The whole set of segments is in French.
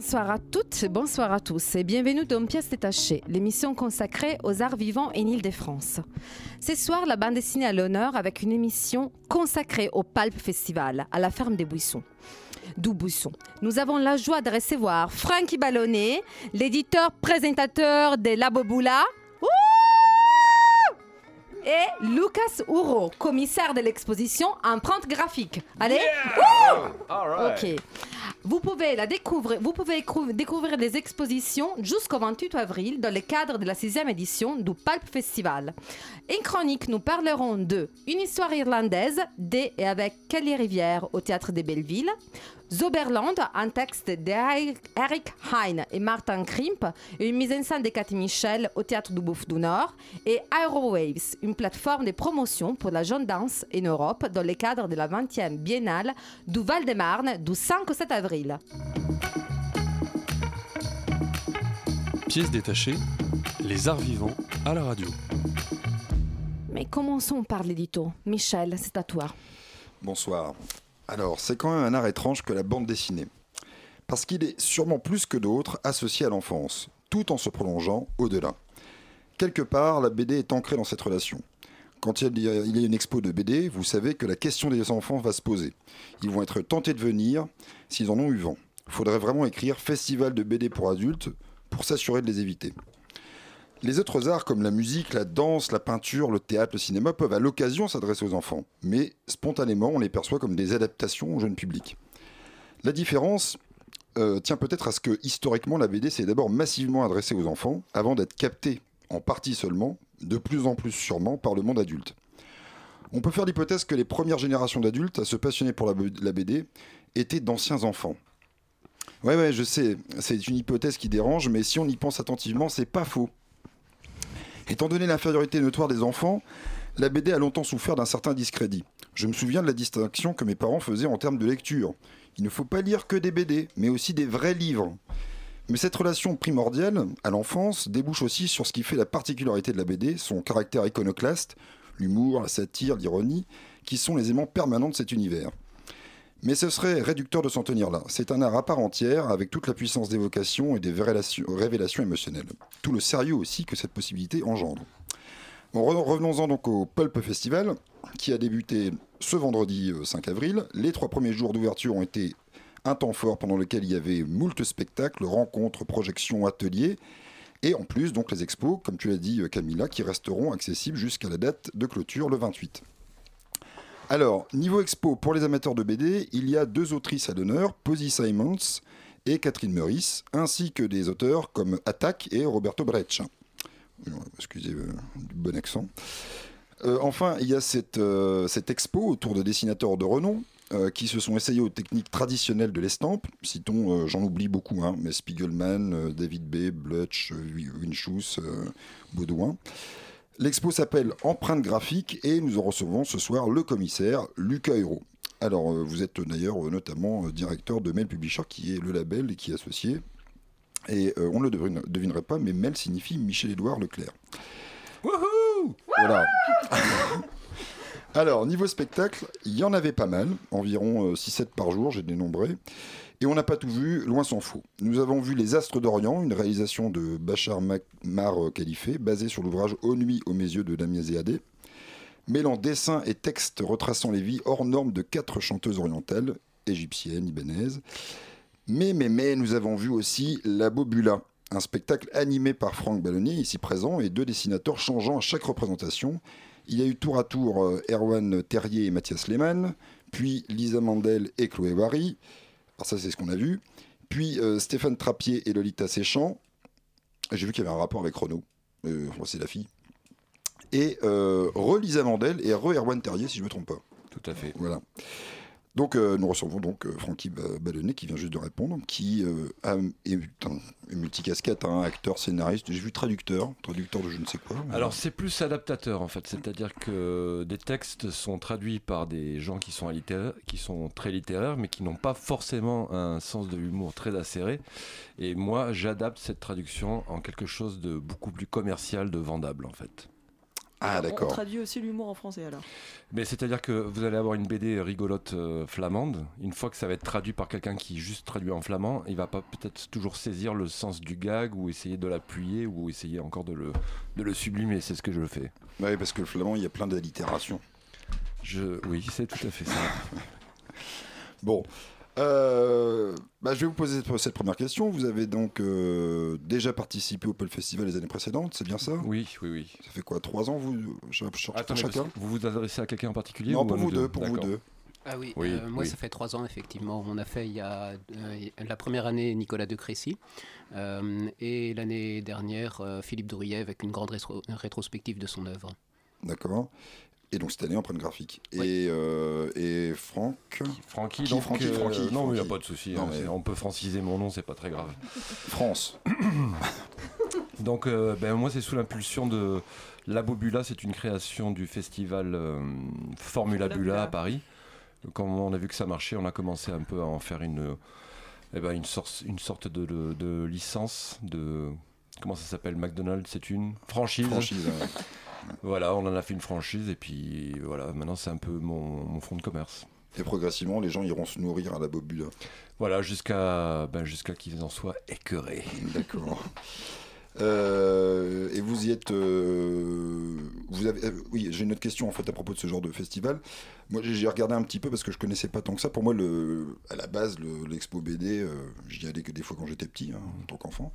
Bonsoir à toutes, bonsoir à tous et bienvenue dans Pièces détachées, l'émission consacrée aux arts vivants en Ile-de-France. Ce soir, la bande dessinée à l'honneur avec une émission consacrée au Pulp Festival à la ferme des Buissons. D'où Buisson. Nous avons la joie de recevoir Frankie Ballonnet, l'éditeur présentateur de La Boboula. Ouh et Lucas Ouro, commissaire de l'exposition Empreinte graphique. Allez, Ok. Vous pouvez la découvrir, vous pouvez écou- découvrir des expositions jusqu'au 28 avril dans le cadre de la sixième édition du Pulp Festival. En chronique, nous parlerons de Une histoire irlandaise de et avec Kelly Rivière au théâtre des Belleville, Zoberland, un texte d'Eric Hein et Martin Krimp, et une mise en scène de Cathy Michel au théâtre du Bouffe du Nord, et Aerowaves, une plateforme de promotion pour la jeune danse en Europe dans le cadre de la 20e biennale du Val-de-Marne du 5 au 7 avril. Pièce détachée, les arts vivants à la radio. Mais commençons par l'édito. Michel, c'est à toi. Bonsoir. Alors, c'est quand même un art étrange que la bande dessinée. Parce qu'il est sûrement plus que d'autres associé à l'enfance, tout en se prolongeant au-delà. Quelque part, la BD est ancrée dans cette relation. Quand il y a une expo de BD, vous savez que la question des enfants va se poser. Ils vont être tentés de venir s'ils en ont eu vent. Faudrait vraiment écrire Festival de BD pour adultes pour s'assurer de les éviter. Les autres arts comme la musique, la danse, la peinture, le théâtre, le cinéma peuvent à l'occasion s'adresser aux enfants, mais spontanément on les perçoit comme des adaptations au jeune public. La différence euh, tient peut-être à ce que historiquement la BD s'est d'abord massivement adressée aux enfants avant d'être captée, en partie seulement, de plus en plus sûrement par le monde adulte. On peut faire l'hypothèse que les premières générations d'adultes à se passionner pour la BD étaient d'anciens enfants. Ouais, ouais, je sais, c'est une hypothèse qui dérange, mais si on y pense attentivement, c'est pas faux. Étant donné l'infériorité notoire des enfants, la BD a longtemps souffert d'un certain discrédit. Je me souviens de la distinction que mes parents faisaient en termes de lecture. Il ne faut pas lire que des BD, mais aussi des vrais livres. Mais cette relation primordiale à l'enfance débouche aussi sur ce qui fait la particularité de la BD, son caractère iconoclaste, l'humour, la satire, l'ironie, qui sont les aimants permanents de cet univers. Mais ce serait réducteur de s'en tenir là. C'est un art à part entière, avec toute la puissance d'évocation et des révélations, émotionnelles. Tout le sérieux aussi que cette possibilité engendre. Revenons-en donc au Pulp Festival, qui a débuté ce vendredi euh, 5 avril. Les trois premiers jours d'ouverture ont été un temps fort pendant lequel il y avait moult spectacles, rencontres, projections, ateliers, et en plus donc les expos, comme tu l'as dit euh, Camilla, qui resteront accessibles jusqu'à la date de clôture le 28. Alors, niveau expo, pour les amateurs de BD, il y a deux autrices à l'honneur, Posy Simons et Catherine Meurice, ainsi que des auteurs comme Attack et Roberto Breccia. Euh, Excusez euh, du bon accent. Euh, enfin, il y a cette, euh, expo autour de dessinateurs de renom euh, qui se sont essayés aux techniques traditionnelles de l'estampe. Citons, euh, j'en oublie beaucoup, hein, mais Spiegelman, euh, David Bay, Blutch, euh, Winchus, euh, Baudouin. L'expo s'appelle Empreinte graphique et nous en recevons ce soir le commissaire Lucas Hero. Alors, euh, vous êtes d'ailleurs euh, notamment euh, directeur de Mail Publisher, qui est le label et qui est associé. Et euh, on ne le devine- devinerait pas, mais Mail signifie Michel-Édouard Leclerc. Voilà. Alors, niveau spectacle, il y en avait pas mal, environ euh, 6-7 par jour, j'ai dénombré. Et on n'a pas tout vu, loin s'en faut. Nous avons vu Les Astres d'Orient, une réalisation de Bachar Mar euh, Khalife, basée sur l'ouvrage Aux nuits aux mes yeux de Damien Zéadé, mêlant dessins et textes retraçant les vies hors normes de quatre chanteuses orientales, égyptiennes, libanaises. Mais, mais, mais, nous avons vu aussi La Bobula, un spectacle animé par Franck Ballonnier, ici présent, et deux dessinateurs changeant à chaque représentation. Il y a eu tour à tour euh, Erwan Terrier et Mathias Lehmann, puis Lisa Mandel et Chloé Wary. Alors ça, c'est ce qu'on a vu. Puis euh, Stéphane Trappier et Lolita Séchant. J'ai vu qu'il y avait un rapport avec Renaud. Euh, enfin, c'est la fille. Et euh, re Lisa Mandel et re Erwan Terrier, si je ne me trompe pas. Tout à fait. Voilà. Donc euh, nous recevons donc euh, Francky Ba- Ballonnet qui vient juste de répondre, qui euh, est, multicasquette, hein, acteur, scénariste, j'ai vu traducteur, traducteur de je ne sais quoi. Alors c'est plus adaptateur en fait, c'est-à-dire que des textes sont traduits par des gens qui sont, qui sont très littéraires, mais qui n'ont pas forcément un sens de l'humour très acéré. Et moi, j'adapte cette traduction en quelque chose de beaucoup plus commercial, de vendable en fait. Ah On d'accord. traduit aussi l'humour en français alors. Mais c'est-à-dire que vous allez avoir une BD rigolote euh, flamande. Une fois que ça va être traduit par quelqu'un qui juste traduit en flamand, il va pas peut-être toujours saisir le sens du gag ou essayer de l'appuyer ou essayer encore de le, de le sublimer. C'est ce que je fais. Ouais, parce que le flamand, il y a plein d'allitérations. Je, oui, c'est tout à fait ça. Bon, euh, bah, je vais vous poser cette première question. Vous avez donc euh, déjà participé au Pulp Festival les années précédentes, c'est bien ça? Oui, oui, oui. Ça fait quoi, trois ans vous ch- ch- pour Attendez, chacun vous vous adressez à quelqu'un en particulier Non, ou pour vous deux, pour vous deux. Ah oui, Oui, euh, moi oui. ça fait trois ans effectivement. On a fait il y a euh, la première année Nicolas de Crécy euh, et l'année dernière euh, Philippe Douriet avec une grande rétro- rétrospective de son œuvre. D'accord. Et donc cette année en prenne graphique. Oui. Et, euh, et Franck Francky, donc, Francky, euh, Francky, Non, il n'y a pas de souci. Hein, mais- On peut franciser mon nom, c'est pas très grave. France. Donc, euh, ben, moi, c'est sous l'impulsion de La Bobula. C'est une création du festival euh, Formula Bula Bula. à Paris. Quand on a vu que ça marchait, on a commencé un peu à en faire une, eh ben, une, sorte, une sorte de, de- de licence de. Comment ça s'appelle? McDonald's, c'est une franchise. Franchise. ouais. Voilà, on en a fait une franchise et puis voilà, maintenant c'est un peu mon, mon fonds de commerce. Et progressivement, les gens iront se nourrir à la bobule. Voilà, jusqu'à ben, jusqu'à qu'ils en soient écœurés. D'accord. Euh, et vous y êtes. euh, vous avez, euh, oui, j'ai une autre question en fait à propos de ce genre de festival. Moi, j'ai regardé un petit peu parce que je connaissais pas tant que ça. Pour moi, à la base, le- l'expo BD, j'y allais que des fois quand j'étais petit, hein, en tant qu'enfant.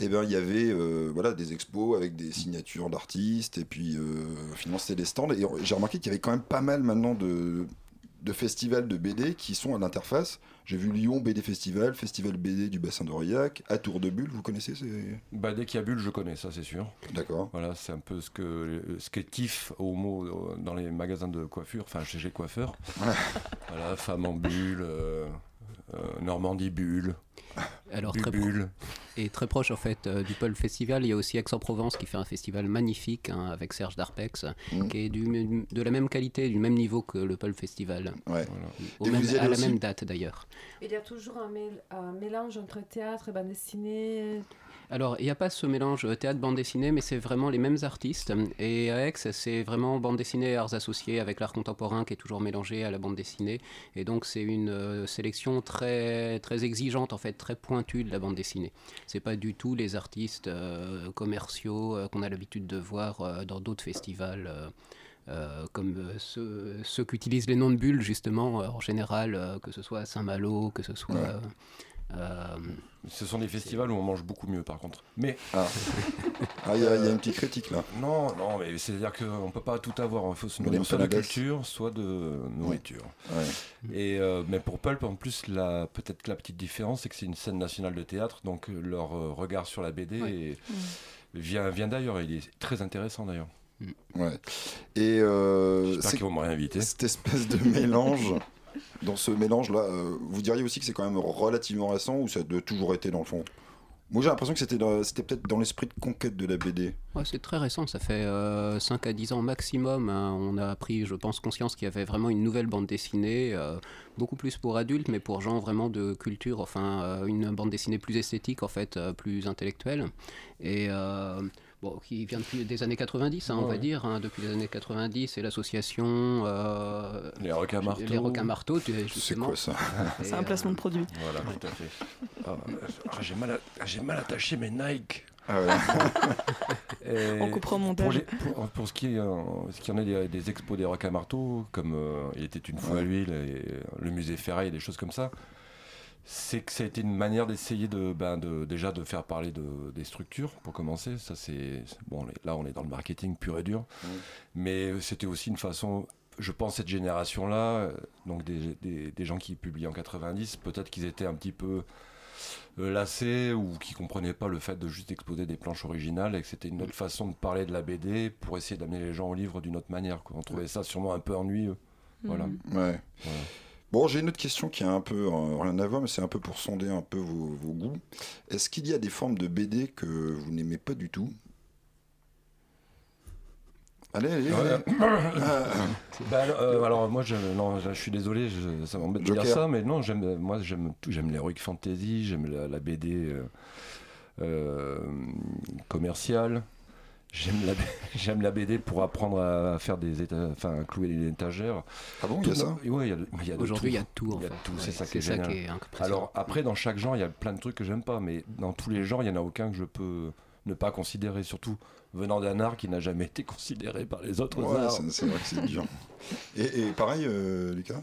Et ben, il y avait voilà des expos avec des signatures d'artistes et puis c'était des stands. Et j'ai remarqué qu'il y avait quand même pas mal maintenant de de festivals de BD qui sont à l'interface. J'ai vu Lyon BD Festival, Festival BD du bassin d'Aurillac, à Tour de Bulle, vous connaissez c'est... Bah, dès qu'il y a bulle, je connais, ça c'est sûr. D'accord. Voilà, c'est un peu ce que ce qu'est TIFF au mot euh, dans les magasins de coiffure, enfin chez les coiffeurs. voilà, femme en bulle, euh, euh, Normandie bulle, Alors très, pro- et très proche en fait euh, du Pulp Festival, il y a aussi Aix-en-Provence qui fait un festival magnifique hein, avec Serge Darpex, Mm. qui est du, de la même qualité, du même niveau que le Pulp Festival, Ouais. au Et même- vous y allez à la même date d'ailleurs. Il y a toujours un, mél- un mélange entre théâtre et bande dessinée. Alors, il n'y a pas ce mélange euh, théâtre-bande dessinée, mais c'est vraiment les mêmes artistes. Et à Aix, c'est vraiment bande dessinée et arts associés avec l'art contemporain qui est toujours mélangé à la bande dessinée. Et donc, c'est une euh, sélection très, très exigeante, en fait, très pointue de la bande dessinée. C'est pas du tout les artistes euh, commerciaux euh, qu'on a l'habitude de voir dans d'autres festivals. euh, comme euh, ceux, ceux qu'utilisent les noms de bulles, justement, euh, en général, que ce soit à Saint-Malo, que ce soit. Euh, Ce sont des festivals où on mange beaucoup mieux par contre. Mais Ah, Ah, il y, a il y a une petite critique là. non, non, mais c'est-à-dire qu'on ne peut pas tout avoir. Il faut se On nourrir soit de la culture, soit de nourriture. Ouais. Et, euh, mais pour Pulp, en plus, la- peut-être que la petite différence, c'est que c'est une scène nationale de théâtre, donc euh, leur regard sur la BD Ouais. est- vient, vient d'ailleurs. Il est très intéressant d'ailleurs. ouais. Et euh, J'espère qu'ils vont me réinviter. cette espèce de mélange, dans ce mélange-là, euh, vous diriez aussi que c'est quand même relativement récent ou ça a toujours été dans le fond? Moi j'ai l'impression que c'était c'était peut-être dans l'esprit de conquête de la BD. C'est très récent, ça fait 5 à 10 ans maximum. hein. On a pris, je pense, conscience qu'il y avait vraiment une nouvelle bande dessinée, euh, beaucoup plus pour adultes, mais pour gens vraiment de culture, enfin, euh, une bande dessinée plus esthétique, en fait, euh, plus intellectuelle. Et. Bon, qui vient depuis des années 90, hein, on Ouais, va dire, hein, depuis les années 90, et l'association euh, Les requins marteaux. Les requins marteaux, tu- C'est quoi ça? C'est un euh, placement de produit. Voilà, tout à fait. Ah, ah, j'ai mal, à- j'ai mal attaché mes Nike. Ah ouais. On coupera au pour, montage. les- pour, pour ce, qui est, euh, ce qui en est des, des expos des requins marteaux, comme euh, il était une fois à l'huile et le musée Ferraille, des choses comme ça, c'est que ça a été une manière d'essayer de, ben, de déjà de faire parler de, des structures pour commencer. Ça c'est bon, là on est dans le marketing pur et dur, mais c'était aussi une façon. Je pense cette génération-là, euh, donc des, des, des gens qui publient en 90, peut-être qu'ils étaient un petit peu euh, lassés ou qui comprenaient pas le fait de juste exposer des planches originales et que c'était une autre façon de parler de la BD pour essayer d'amener les gens au livre d'une autre manière. Quoi. On trouvait ça sûrement un peu ennuyeux. Voilà. Mhm. Ouais. Voilà. Bon, j'ai une autre question qui a un peu euh, rien à voir, mais c'est un peu pour sonder un peu vos, vos goûts. Est-ce qu'il y a des formes de BD que vous n'aimez pas du tout? Allez, allez, allez. Ah, Bah, euh, alors moi je, non, je, suis désolé, je- ça m'embête de dire ça, mais non, j'aime, moi j'aime tout, j'aime l'heroic fantasy, j'aime la, la BD euh, euh, commerciale, j'aime la, j'aime la BD pour apprendre à faire des enfin à clouer des étagères. ah bon, il y a ça Ouais, il y a, de- il y a de Aujourd'hui, il y a tout. Il y a tout, c'est ça qui est ça génial. qui est impressionnant. Alors après, dans chaque genre, il y a plein de trucs que j'aime pas, mais dans tous les genres, il y en a aucun que je peux ne pas considérer, surtout venant d'un art qui n'a jamais été considéré par les autres Ouais, arts. c'est c'est vrai que c'est dur. Et, et pareil, euh, Lucas?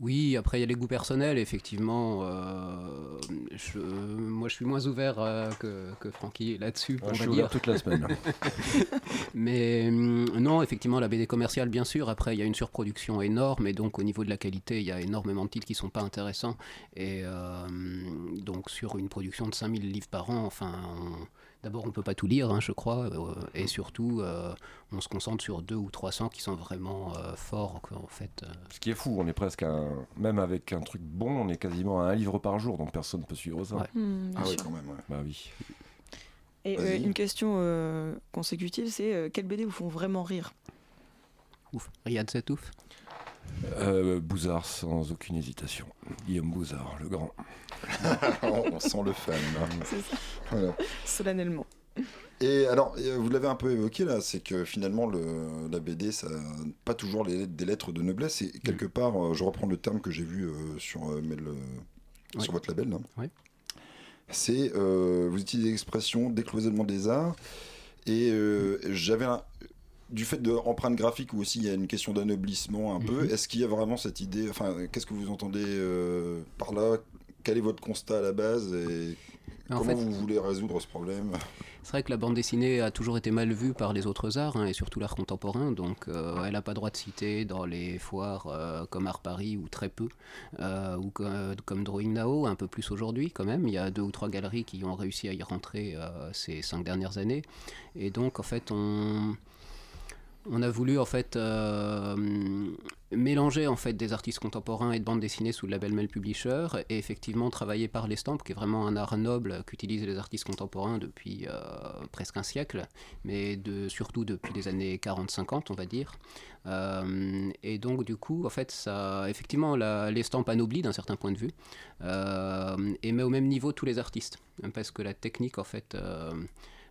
Oui, après il y a les goûts personnels, effectivement. euh, je- moi je suis moins ouvert euh, que, que Francky là-dessus, je suis ouvert toute la semaine. Mais hum, non, effectivement, la BD commerciale, bien sûr. Après, il y a une surproduction énorme, et donc au niveau de la qualité, il y a énormément de titres qui sont pas intéressants. Et euh, donc sur une production de 5000 livres par an, enfin, on- d'abord on peut pas tout lire, hein, je crois, euh, et surtout euh, on se concentre sur deux ou 300 qui sont vraiment euh, forts, quoi, en fait. Ce qui est fou, on est presque à un... Même avec un truc bon, on est quasiment à un livre par jour, donc personne ne peut suivre ça. Ouais. Bien Ah sûr. quand même, ouais. Bah oui. Et euh, une question euh, consécutive, c'est euh, quelles BD vous font vraiment rire? Ouf, Riyad Satouf? Euh, Bouzard, sans aucune hésitation. Guillaume Bouzard, le grand. on, on sent le fan. là. C'est ça, Voilà. solennellement. Et alors, euh, vous l'avez un peu évoqué là, c'est que finalement le, la BD, ça n'a pas toujours les, des lettres de noblesse. Et quelque part, euh, je reprends le terme que j'ai vu sur, Mail, Oui. sur votre label. là. Oui. C'est, euh, vous utilisez l'expression décloisonnement des arts. Et euh, j'avais un- du fait de empreinte graphique où aussi il y a une question d'anoblissement un peu. Mhm. Est-ce qu'il y a vraiment cette idée Enfin, qu'est-ce que vous entendez euh, par là? Quel est votre constat à la base et En comment fait, vous voulez résoudre ce problème? C'est vrai que la bande dessinée a toujours été mal vue par les autres arts, hein, et surtout l'art contemporain, donc euh, elle n'a pas droit de citer dans les foires euh, comme Art Paris, ou très peu, ou co- comme Drawing Now, un peu plus aujourd'hui quand même. Il y a deux ou trois galeries qui ont réussi à y rentrer ces cinq dernières années. Et donc, en fait, on... On a voulu en fait euh, mélanger des artistes contemporains et de bande dessinée sous le label Mel Publisher et effectivement travailler par l'estampe qui est vraiment un art noble qu'utilisent les artistes contemporains depuis euh, presque un siècle mais surtout depuis les années 40-50 on va dire. Euh, et donc du coup en fait ça effectivement l'estampe anoblit d'un certain point de vue et met au même niveau tous les artistes parce que la technique en fait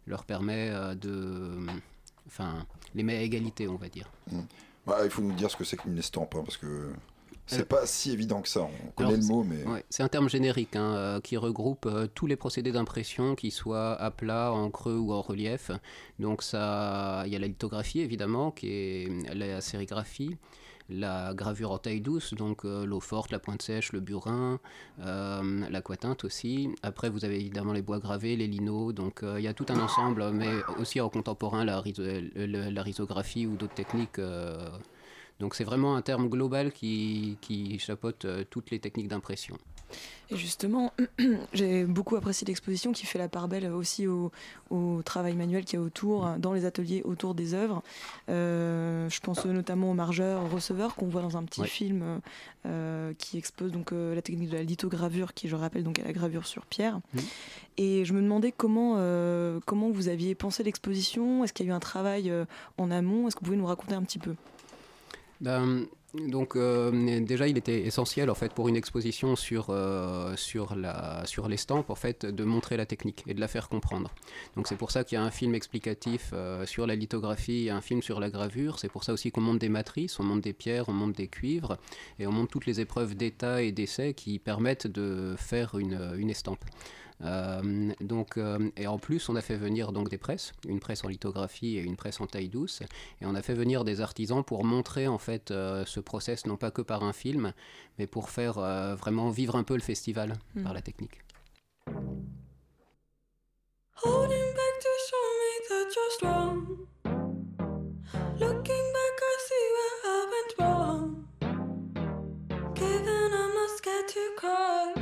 leur permet de enfin les met à égalité on va dire Bah, il faut nous dire ce que c'est qu'une estampe, hein, parce que c'est Euh, pas si évident que ça. On connaît le mot, mais Ouais, c'est un terme générique hein, euh, qui regroupe euh, tous les procédés d'impression, qu'ils soient à plat, en creux ou en relief. Donc ça, il y a la lithographie évidemment, qui est la sérigraphie, la gravure en taille douce, donc euh, l'eau forte, la pointe sèche, le burin, euh, l'aquatinte aussi. Après, vous avez évidemment les bois gravés, les linos, donc euh, il y a tout un ensemble, mais aussi en contemporain, la, la ou d'autres techniques. donc c'est vraiment un terme global qui, qui chapeaute toutes les techniques d'impression. Et justement, j'ai beaucoup apprécié l'exposition qui fait la part belle aussi au, au travail manuel qu'il y a autour, dans les ateliers autour des œuvres. Euh, je pense notamment au margeur, au receveur qu'on voit dans un petit film euh, qui expose donc euh, la technique de la lithogravure, qui je rappelle donc est la gravure sur pierre. Mhm. Et je me demandais comment, comment vous aviez pensé l'exposition. Est-ce qu'il y a eu un travail en amont Est-ce que vous pouvez nous raconter un petit peu? Ben, donc euh, déjà, il était essentiel en fait pour une exposition sur euh, sur la sur l'estampe en fait de montrer la technique et de la faire comprendre. Donc c'est pour ça qu'il y a un film explicatif euh, sur la lithographie, un film sur la gravure. C'est pour ça aussi qu'on monte des matrices, on monte des pierres, on monte des cuivres et on monte toutes les épreuves d'état et d'essai qui permettent de faire une, une estampe. Euh, donc, euh, et en plus, on a fait venir donc des presses, une presse en lithographie et une presse en taille douce, et on a fait venir des artisans pour montrer en fait euh, ce process non pas que par un film, mais pour faire euh, vraiment vivre un peu le festival Mhm. par la technique. Holding back to show me that you're strong. Looking back, I see where I went wrong. Given I'm not scared to cry.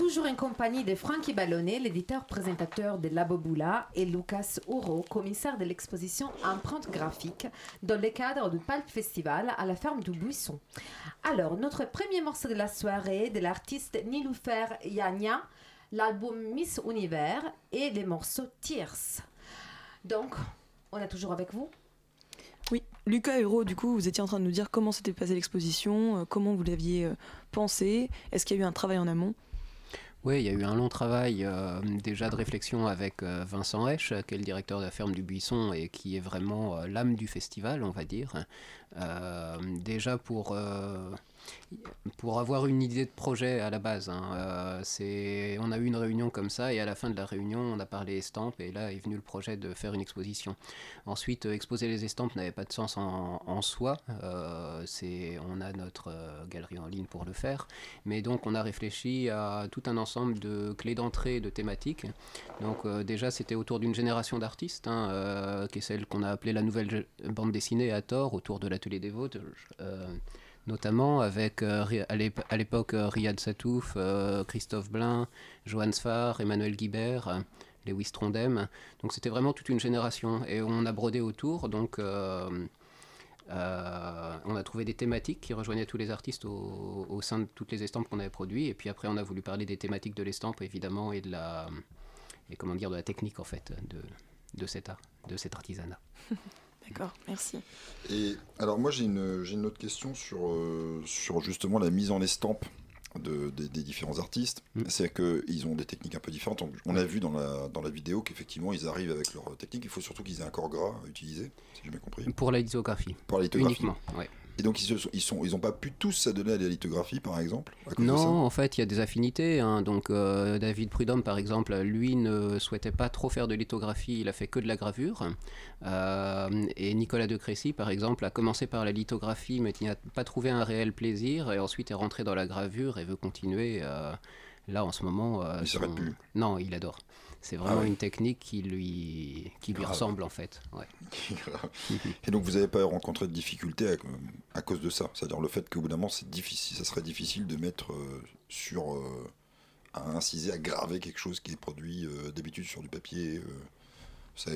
Toujours en compagnie de Francky Ballonnet, l'éditeur-présentateur de La Boboula, et Lucas Ouro, commissaire de l'exposition Empreinte graphique, dans le cadre du Palp Festival à la ferme du Buisson. Alors, notre premier morceau de la soirée de l'artiste Niloufer Yania, l'album Miss Univers et les morceaux Tears. Donc, on est toujours avec vous? Oui, Lucas Hero, du coup, vous étiez en train de nous dire comment s'était passée l'exposition, euh, comment vous l'aviez euh, pensé, est-ce qu'il y a eu un travail en amont? Oui, il y a eu un long travail euh, déjà de réflexion avec euh, Vincent Hesch, qui est le directeur de la ferme du Buisson et qui est vraiment euh, l'âme du festival, on va dire. Déjà pour, pour avoir une idée de projet à la base. hein. Euh, c'est, on a eu une réunion comme ça et à la fin de la réunion, on a parlé estampes et là est venu le projet de faire une exposition. Ensuite, euh, exposer les estampes n'avait pas de sens en, soi. Euh, c'est, on a notre galerie en ligne pour le faire. Mais donc, on a réfléchi à tout un ensemble de clés d'entrée de thématiques. Donc, déjà, c'était autour d'une génération d'artistes, hein, qui est celle qu'on a appelée la nouvelle bande dessinée à tort, autour de l'atelier des Vosges. Notamment avec euh, à l'ép- à l'époque euh, Riyad Satouf, euh, Christophe Blin, Johan Sfar, Emmanuel Guibert, Lewis Trondheim. Donc c'était vraiment toute une génération et on a brodé autour. Donc on a trouvé des thématiques qui rejoignaient tous les artistes au, au sein de toutes les estampes qu'on avait produites. Et puis après on a voulu parler des thématiques de l'estampe évidemment et de la et comment dire de la technique en fait de, de cet art, de cet artisanat. D'accord, merci. Et alors moi j'ai une, j'ai une autre question sur, euh, sur justement la mise en estampe de, des, des différents artistes. Mm. C'est qu'ils ont des techniques un peu différentes. On- On a vu dans la, dans la vidéo qu'effectivement ils arrivent avec leur technique. Il faut surtout qu'ils aient un corps gras à utiliser, si j'ai bien compris. Pour la lithographie. Pour la lithographie. Uniquement, ouais. Et donc ils se sont, ils sont, ils ont pas pu tous s'adonner à la lithographie par exemple Non, en fait, il y a des affinités. hein. Donc, euh, David Prudhomme, par exemple, lui ne souhaitait pas trop faire de lithographie, il a fait que de la gravure. Euh, et Nicolas de Crécy, par exemple, a commencé par la lithographie, mais il n'a pas trouvé un réel plaisir, et ensuite est rentré dans la gravure et veut continuer. euh, là, en ce moment. Il s'arrête plus. Non, il adore. C'est vraiment Ah ouais. une technique qui lui, qui lui Grave. ressemble, en fait. Ouais. Et donc vous n'avez pas rencontré de difficultés à, à cause de ça? C'est-à-dire le fait qu'au bout d'un moment, c'est difficile, ça serait difficile de mettre euh, sur. euh, à inciser, à graver quelque chose qui est produit euh, d'habitude sur du papier. ça,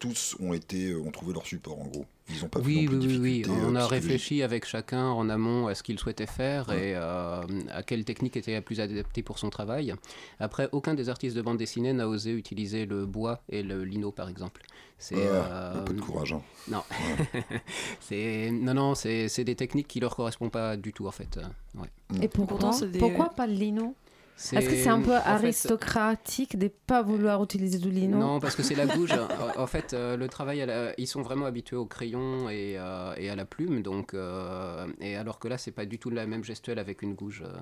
tous, ont été, ont trouvé leur support en gros. Ils n'ont pas Oui, oui, de oui, oui. difficultés, On euh, a réfléchi avec chacun en amont à ce qu'il souhaitait faire Ouais. et euh, à quelle technique était la plus adaptée pour son travail. Après, aucun des artistes de bande dessinée n'a osé utiliser le bois et le lino, par exemple. C'est Ouais, euh, un peu de courage. hein. non, c'est non, non, c'est c'est des techniques qui leur correspondent pas du tout en fait. Euh, ouais. Et Pourtant, des- pourquoi pas le lino? Est-ce que c'est un peu aristocratique de pas vouloir utiliser du lino Non, parce que c'est la gouge. en fait, euh, le travail, à la- ils sont vraiment habitués au crayon et, euh, et à la plume, donc euh, et alors que là, c'est pas du tout la même gestuelle avec une gouge euh,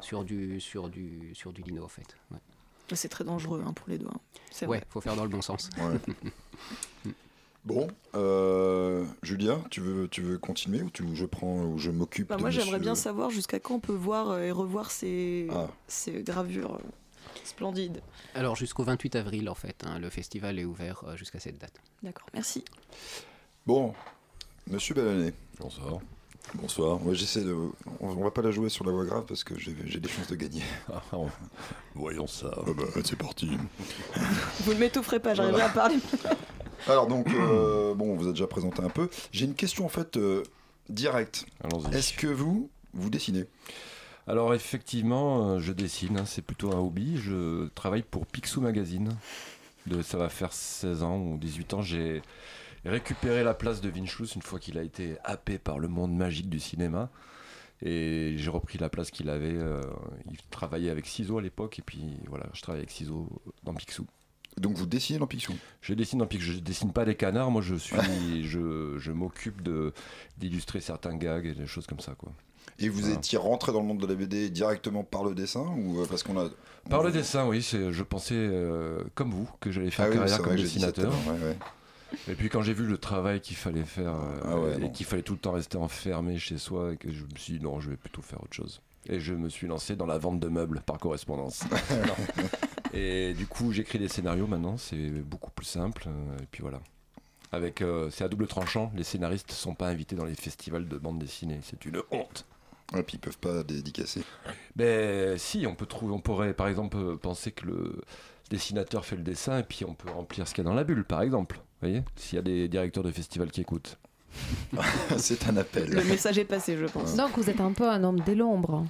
sur du sur du sur du lino en fait. Ouais, C'est très dangereux hein, pour les doigts. Ouais, vrai. faut faire dans le bon sens. Ouais. bon, euh, Julien, tu veux, tu veux continuer ou tu, je prends ou je m'occupe Bah, moi, j'aimerais bien savoir jusqu'à quand on peut voir euh, et revoir ces, Ah. ces gravures euh, splendides. Alors jusqu'au 28 avril en fait, hein, le festival est ouvert jusqu'à cette date. D'accord, merci. Bon, Monsieur Ballonnet. Bonsoir. Bonsoir. Ouais, j'essaie de. On, va pas la jouer sur la voix grave parce que j'ai j'ai des chances de gagner. Ah, on- Voyons ça. Ah bah, c'est parti. Vous ne m'étoufferez pas, j'arriverai à parler. Alors donc, euh, bon, on vous a déjà présenté un peu. J'ai une question en fait euh, directe. Allons-y. Est-ce que vous, vous dessinez? Alors effectivement, euh, je dessine, hein, c'est plutôt un hobby. Je travaille pour Picsou Magazine. De, ça va faire 16 ans ou 18 ans. J'ai récupéré la place de Vinchus une fois qu'il a été happé par le monde magique du cinéma. Et j'ai repris la place qu'il avait. il travaillait avec Ciseaux à l'époque. Et puis voilà, je travaille avec Ciseaux dans Picsou. Donc vous dessinez dans Picsou? Je dessine dans Picsou. Je dessine pas des canards. Moi, je suis, je, je m'occupe de d'illustrer certains gags et des choses comme ça, quoi. Et vous Voilà. étiez rentré dans le monde de la BD directement par le dessin ou euh, parce qu'on a Par on- le dessin, oui, c'est, je pensais, euh, comme vous, que j'allais faire Ah oui, carrière comme dessinateur. Et puis quand j'ai vu le travail qu'il fallait faire euh, Ah ouais, et qu'il fallait tout le temps rester enfermé chez soi, et que je me suis dit non, je vais plutôt faire autre chose. Et je me suis lancé dans la vente de meubles par correspondance. et du coup, j'écris des scénarios maintenant, c'est beaucoup plus simple. euh, Et puis voilà. Avec, euh, c'est à double tranchant. Les scénaristes sont pas invités dans les festivals de bande dessinée. C'est une honte. Ouais, puis ils peuvent pas dédicacer. Ben si, on peut trouver, on pourrait par exemple penser que le dessinateur fait le dessin et puis on peut remplir ce qu'il y a dans la bulle, par exemple. Vous voyez S'il y a des directeurs de festivals qui écoutent. C'est un appel. Le message est passé, je pense. Donc vous êtes un peu un homme de l'ombre.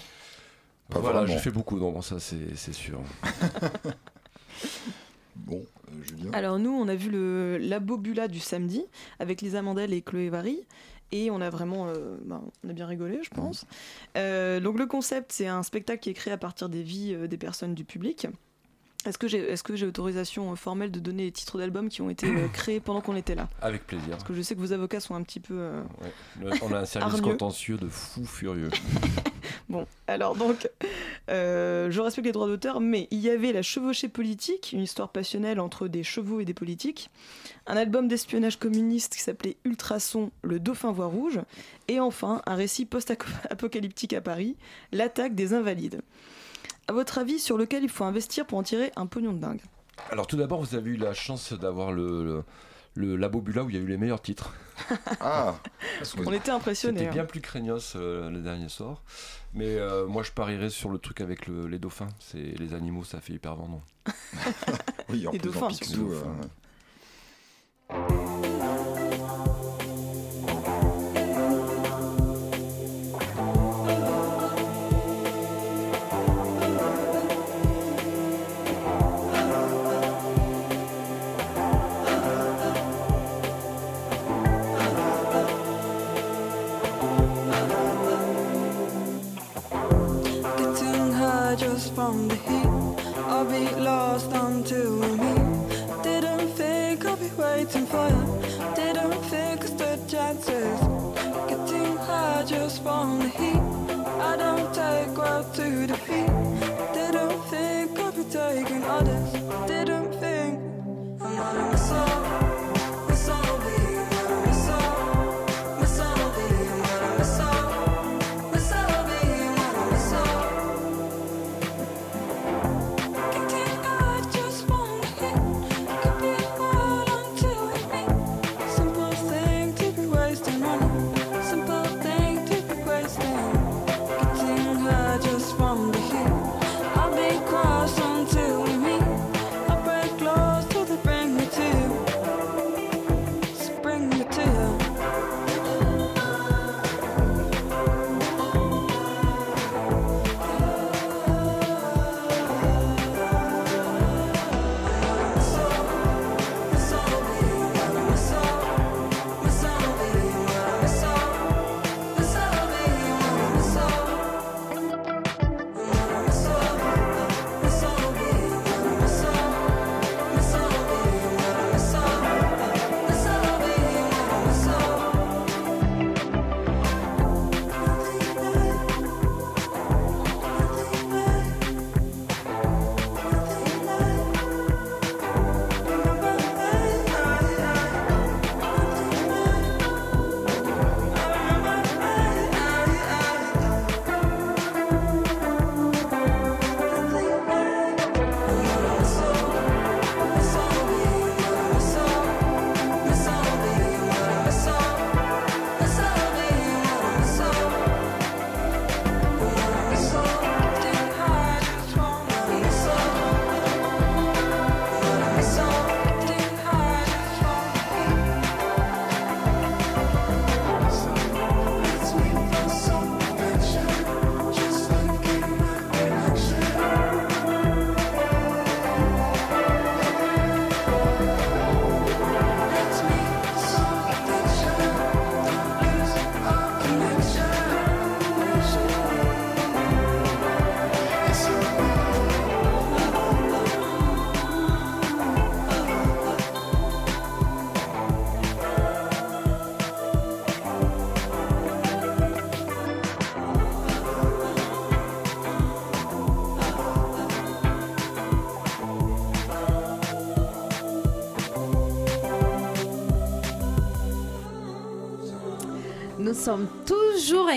Pas voilà, je fais beaucoup d'ombre, ça c'est c'est sûr. Bon, euh, Julien. Alors nous, on a vu le Labobula du samedi avec Lisa Mandel et Chloé Vary. Et on a vraiment, euh, ben, on a bien rigolé, je pense. Euh, donc le concept, c'est un spectacle qui est créé à partir des vies euh, des personnes du public. Est-ce que j'ai, est-ce que j'ai autorisation euh, formelle de donner les titres d'albums qui ont été euh, créés pendant qu'on était là? Avec plaisir. Parce que je sais que vos avocats sont un petit peu. euh, Ouais. On a un service contentieux de fou furieux. Bon, alors donc, euh, je respecte les droits d'auteur, mais il y avait La chevauchée politique, une histoire passionnelle entre des chevaux et des politiques, un album d'espionnage communiste qui s'appelait Ultrason, Le Dauphin Voix Rouge, et enfin un récit post-apocalyptique à Paris, L'attaque des Invalides. À votre avis, sur lequel il faut investir pour en tirer un pognon de dingue Alors tout d'abord, vous avez eu la chance d'avoir le, le, le Labobula où il y a eu les meilleurs titres. Ah On était impressionnés. C'était bien hein. plus craignos euh, le dernier sort. Mais euh, moi, je parierais sur le truc avec le- les dauphins. C'est les animaux, ça fait hyper vendant. Oui, en Les plus, dauphins, en Picsou, euh,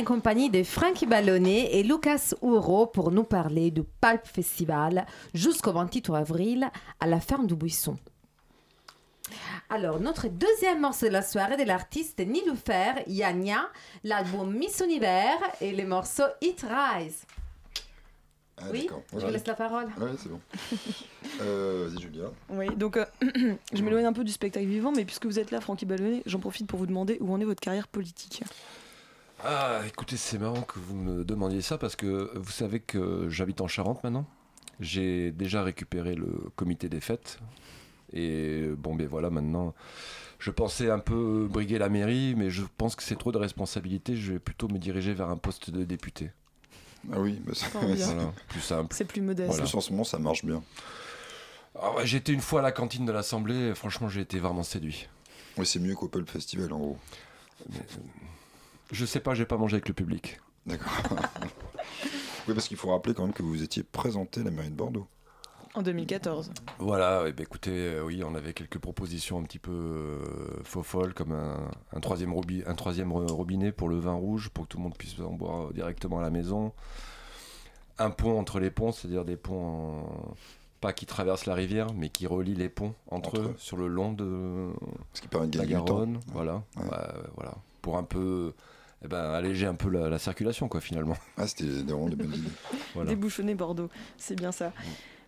compagnie de Frankie Ballonnet et Lucas Ouro pour nous parler du Pulp Festival jusqu'au 28 avril à la ferme du Buisson. Alors, notre deuxième morceau de la soirée de l'artiste Niloufer Yania, l'album Miss Univers et le morceau It Rise. Ah, oui, je vous laisse la parole. Ouais, c'est bon. Euh, Vas-y, Julia. Oui, donc euh, je m'éloigne un peu du spectacle vivant, mais puisque vous êtes là, Francky Ballonnet, j'en profite pour vous demander où en est votre carrière politique. Ah, écoutez, c'est marrant que vous me demandiez ça parce que vous savez que j'habite en Charente maintenant. J'ai déjà récupéré le comité des fêtes. Et bon, ben voilà, maintenant, je pensais un peu briguer la mairie, mais je pense que c'est trop de responsabilités. Je vais plutôt me diriger vers un poste de député. Ah oui, bah. Voilà, plus simple. C'est plus modeste. en plus, en ce moment, ça marche bien. Ah ouais, été une fois à la cantine de l'Assemblée, et franchement, j'ai été vraiment séduit. Oui, c'est mieux qu'Opel Festival, en gros. Je sais pas, j'ai pas mangé avec le public. D'accord. oui, parce qu'il faut rappeler quand même que vous étiez présenté à la mairie de Bordeaux. En 2014. Voilà, et ben écoutez, euh, oui, on avait quelques propositions un petit peu euh, faux folles, comme un, un troisième robi- un troisième ro- robinet pour le vin rouge, pour que tout le monde puisse en boire directement à la maison. Un pont entre les ponts, c'est-à-dire des ponts en- pas qui traversent la rivière, mais qui relient les ponts entre, Entre eux, eux. sur le long de Ce qui permet de la gagner du temps. Garonne. Voilà, Ouais. Ouais, voilà, pour un peu eh ben, alléger un peu la, la circulation, quoi, finalement. Ah, c'était des- vraiment des bonnes idées. Voilà. Débouchonner Bordeaux, c'est bien ça.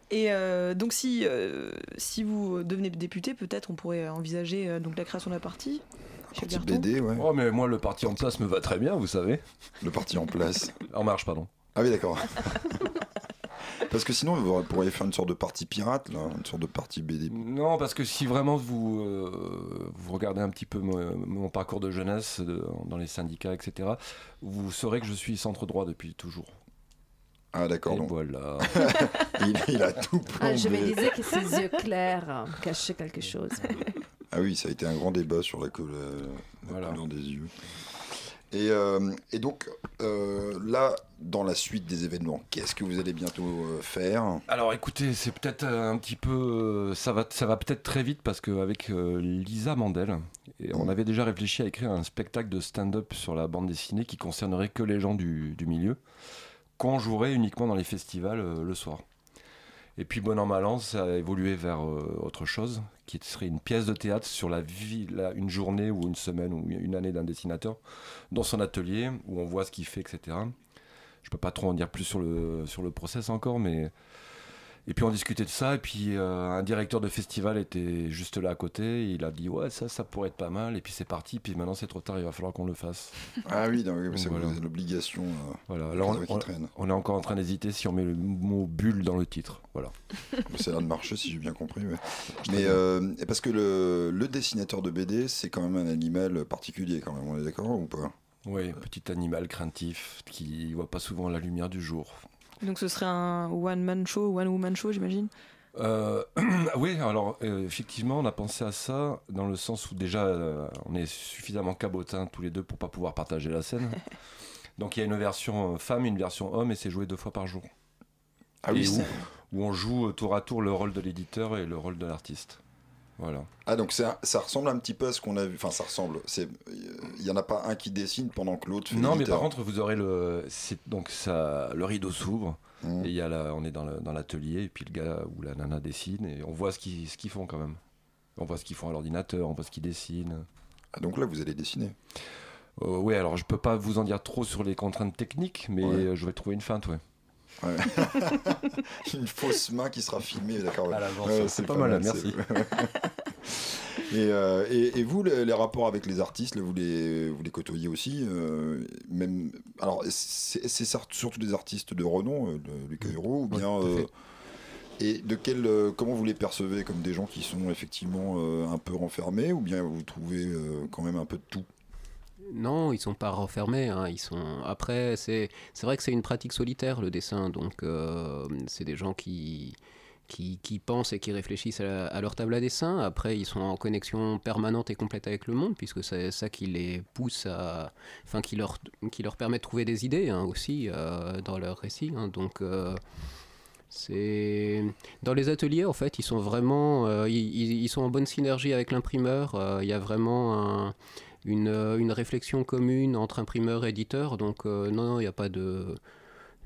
Et euh, donc si, euh, si vous devenez député, peut-être on pourrait envisager euh, donc la création d'un parti. chez Parti. BD, ouais. Oh, mais moi, le parti en place me va très bien, vous savez. Le parti en place. En marche, pardon. Ah oui, d'accord. Parce que sinon, vous pourriez faire une sorte de parti pirate, là, une sorte de parti BD. Non, parce que si vraiment vous, euh, vous regardez un petit peu mon, mon parcours de jeunesse de- dans les syndicats, etc., vous saurez que je suis centre droit depuis toujours. Ah d'accord, Et donc voilà. il, il a tout Ah, je me plombé. disais que ses yeux clairs euh, cachaient quelque chose. Ah oui, ça a été un grand débat sur la, Voilà. couleur des yeux. Et, euh, et donc, euh, là, dans la suite des événements, qu'est-ce que vous allez bientôt euh, faire? Alors écoutez, c'est peut-être un petit peu, ça va, ça va peut-être très vite parce qu'avec Lisa Mandel, et on avait déjà réfléchi à écrire un spectacle de stand-up sur la bande dessinée qui concernerait que les gens du, du milieu, qu'on jouerait uniquement dans les festivals le soir. Et puis bon an mal an, ça a évolué vers euh, autre chose, qui serait une pièce de théâtre sur la vie, une journée ou une semaine ou une année d'un dessinateur dans son atelier où on voit ce qu'il fait, etc. Je peux pas trop en dire plus sur le, sur le process encore, mais. Et puis on discutait de ça, et puis euh, un directeur de festival était juste là à côté, et il a dit ouais ça ça pourrait être pas mal, et puis c'est parti, puis maintenant c'est trop tard, il va falloir qu'on le fasse. Ah oui, c'est voilà. l'obligation. euh, Voilà, là on, est encore en train d'hésiter si on met le mot bulle dans le titre. Voilà. Ça a l'air de marcher, si j'ai bien compris. ouais. Mais euh, et parce que le, le dessinateur de BD, c'est quand même un animal particulier, quand même. On est d'accord ou pas? Oui, petit animal craintif qui voit pas souvent la lumière du jour. Donc ce serait un one-man show, one-woman show, j'imagine? Euh, oui, alors euh, effectivement, on a pensé à ça dans le sens où déjà euh, on est suffisamment cabotins tous les deux pour pas pouvoir partager la scène. Donc il y a une version femme et une version homme et c'est joué deux fois par jour. Ah oui, où, on joue tour à tour le rôle de l'éditeur et le rôle de l'artiste. Voilà. Ah donc un- ça ressemble un petit peu à ce qu'on a vu. Enfin, ça ressemble. C'est il y en a pas un qui dessine pendant que l'autre Non, mais par contre, vous aurez le. Donc, ça, le rideau s'ouvre. Mhm. Et il y a la, on est dans l'atelier. et puis le gars ou la nana dessine. Et on voit ce qu'ils ce qu'ils font quand même. On voit ce qu'ils font à l'ordinateur, on voit ce qu'ils dessinent. Ah, donc là, vous allez dessiner. Euh, oui, alors je peux pas vous en dire trop sur les contraintes techniques, mais Ouais. je vais trouver une feinte, ouais. Ouais. Une fausse main qui sera filmée, d'accord. ouais. Ouais, c'est pas mal, merci. et, euh, et, et vous, les, les rapports avec les artistes, là, vous les, vous les côtoyez aussi euh, même, Alors, c'est surtout des artistes de renom, euh, de Lucas Huro, ou Ouais, bien. euh, et de quel, euh, comment vous les percevez comme des gens qui sont effectivement euh, un peu renfermés, ou bien vous trouvez euh, quand même un peu de tout? Non, ils sont pas renfermés. hein, Ils sont. Après, c'est vrai que c'est une pratique solitaire le dessin, donc euh, c'est des gens qui, qui pensent et qui réfléchissent à, leur table à dessin. Après, ils sont en connexion permanente et complète avec le monde, puisque c'est ça qui les pousse à, enfin qui leur qui leur permet de trouver des idées hein, aussi euh, dans leur récit. hein. donc euh, c'est dans les ateliers en fait, ils sont vraiment, ils, sont en bonne synergie avec l'imprimeur. Il y a vraiment un- une, euh, une réflexion commune entre imprimeur et éditeur. Donc euh, non, non, il n'y a pas de,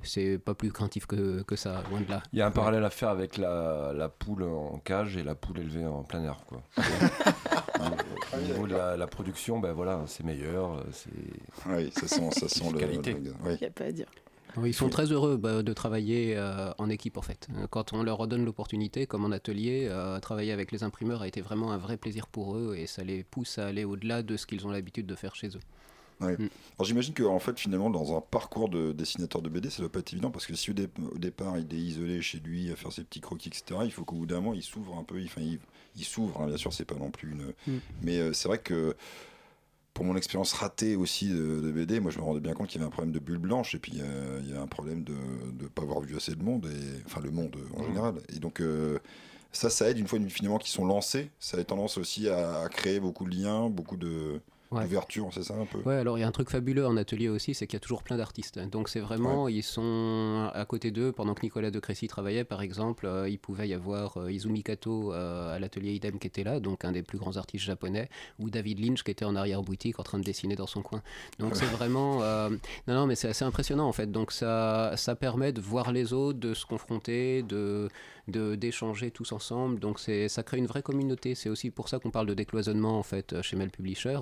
c'est pas plus craintif que, que ça, loin de là. Il y a un parallèle à faire avec la, la poule en cage et la poule élevée en plein air, quoi. Au niveau de la, la production, ben voilà, c'est meilleur. euh, C'est Oui, ça sent, ça sent le, Qualité. le- oui. Il n'y a pas à dire. Ils sont très heureux bah, de travailler euh, en équipe en fait. Euh, Quand on leur redonne l'opportunité, comme en atelier, euh, travailler avec les imprimeurs a été vraiment un vrai plaisir pour eux et ça les pousse à aller au-delà de ce qu'ils ont l'habitude de faire chez eux. Ouais. Mm. Alors j'imagine que en fait finalement dans un parcours de dessinateur de BD ça doit pas être évident parce que si au, dé- au départ il est isolé chez lui à faire ses petits croquis etc il faut qu'au bout d'un moment il s'ouvre un peu il, il, il s'ouvre hein, bien sûr c'est pas non plus une Mm. mais euh, c'est vrai que pour mon expérience ratée aussi de, de BD moi je me rendais bien compte qu'il y avait un problème de bulle blanche et puis euh, il y a un problème de ne pas avoir vu assez de monde et enfin le monde en Mm. général et donc euh, ça ça aide une fois finalement qu'ils sont lancés ça a tendance aussi à, à créer beaucoup de liens beaucoup de Ouais. d'ouverture c'est ça un peu Ouais, alors il y a un truc fabuleux en atelier aussi, c'est qu'il y a toujours plein d'artistes. Donc c'est vraiment, ils sont à côté d'eux. Pendant que Nicolas de Crécy travaillait, par exemple, euh, il pouvait y avoir euh, Izumi Kato euh, à l'atelier Idem qui était là, donc un des plus grands artistes japonais, ou David Lynch qui était en arrière-boutique en train de dessiner dans son coin. Donc c'est vraiment... euh, Non, non, mais c'est assez impressionnant en fait. Donc ça, ça permet de voir les autres, de se confronter, de- d'échanger tous ensemble. Donc ça crée une vraie communauté. C'est aussi pour ça qu'on parle de décloisonnement en fait chez Mel Publisher.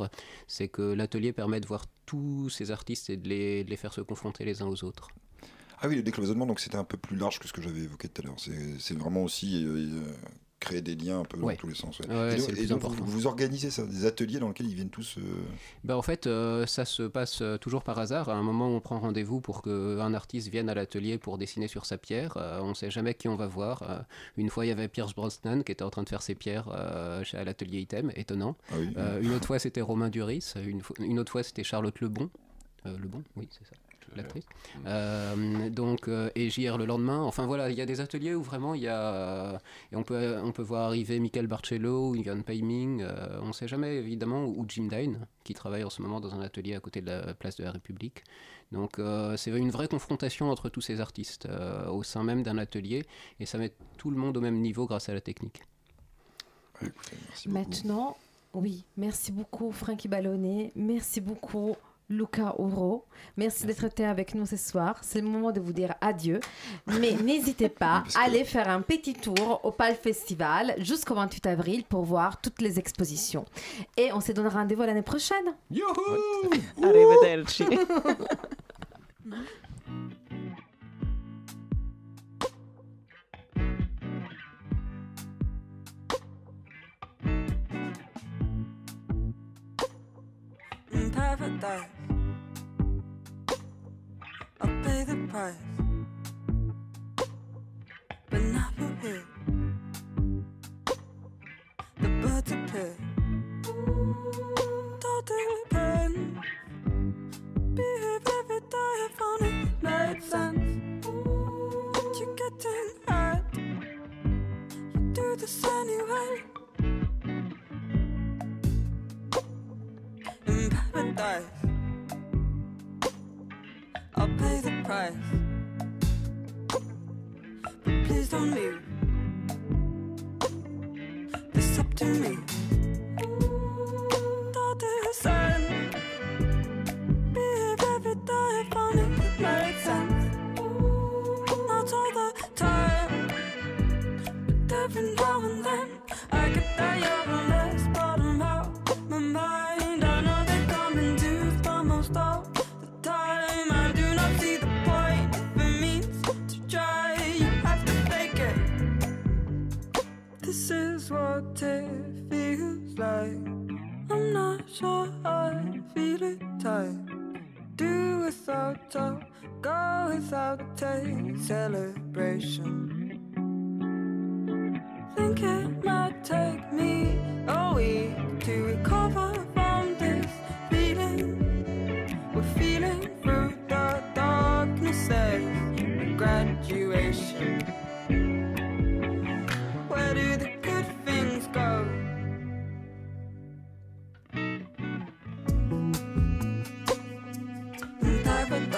C'est que l'atelier permet de voir tous ces artistes et de les, de les faire se confronter les uns aux autres. Ah oui, le décloisonnement, donc c'était un peu plus large que ce que j'avais évoqué tout à l'heure. C'est vraiment aussi euh, créer des liens un peu Ouais. dans tous les sens. ouais. Ouais, et donc, c'est le et plus donc, vous, organisez ça, des ateliers dans lesquels ils viennent tous. euh, Ben, en fait, euh, ça se passe euh, toujours par hasard. À un moment, on prend rendez-vous pour qu'un artiste vienne à l'atelier pour dessiner sur sa pierre. Euh, on ne sait jamais qui on va voir. Une fois, il y avait Pierce Brosnan qui était en train de faire ses pierres à l'atelier Item, étonnant. Ah oui, une autre fois, c'était Romain Duris. Une, une autre fois, c'était Charlotte Lebon. Lebon, oui, c'est ça. L'actrice. Euh, donc, euh, et JR le lendemain. Enfin voilà, il y a des ateliers où vraiment il y a. euh, et on peut, on peut voir arriver Michael Barcello ou Ivan Paiming, euh, on ne sait jamais évidemment, ou Jim Dine, qui travaille en ce moment dans un atelier à côté de la place de la République. Donc euh, c'est une vraie confrontation entre tous ces artistes euh, au sein même d'un atelier, et ça met tout le monde au même niveau grâce à la technique. ouais, écoutez, merci beaucoup. Maintenant, oui, merci beaucoup Frankie Ballonnet, merci beaucoup Luca Oro, merci, d'être été avec nous ce soir. C'est le moment de vous dire adieu, mais n'hésitez pas à aller faire un petit tour au PAL Festival jusqu'au 28 avril pour voir toutes les expositions. Et on se donne rendez-vous l'année prochaine. Youhou Arrivederci. paradise. Price, but not for here. Yeah.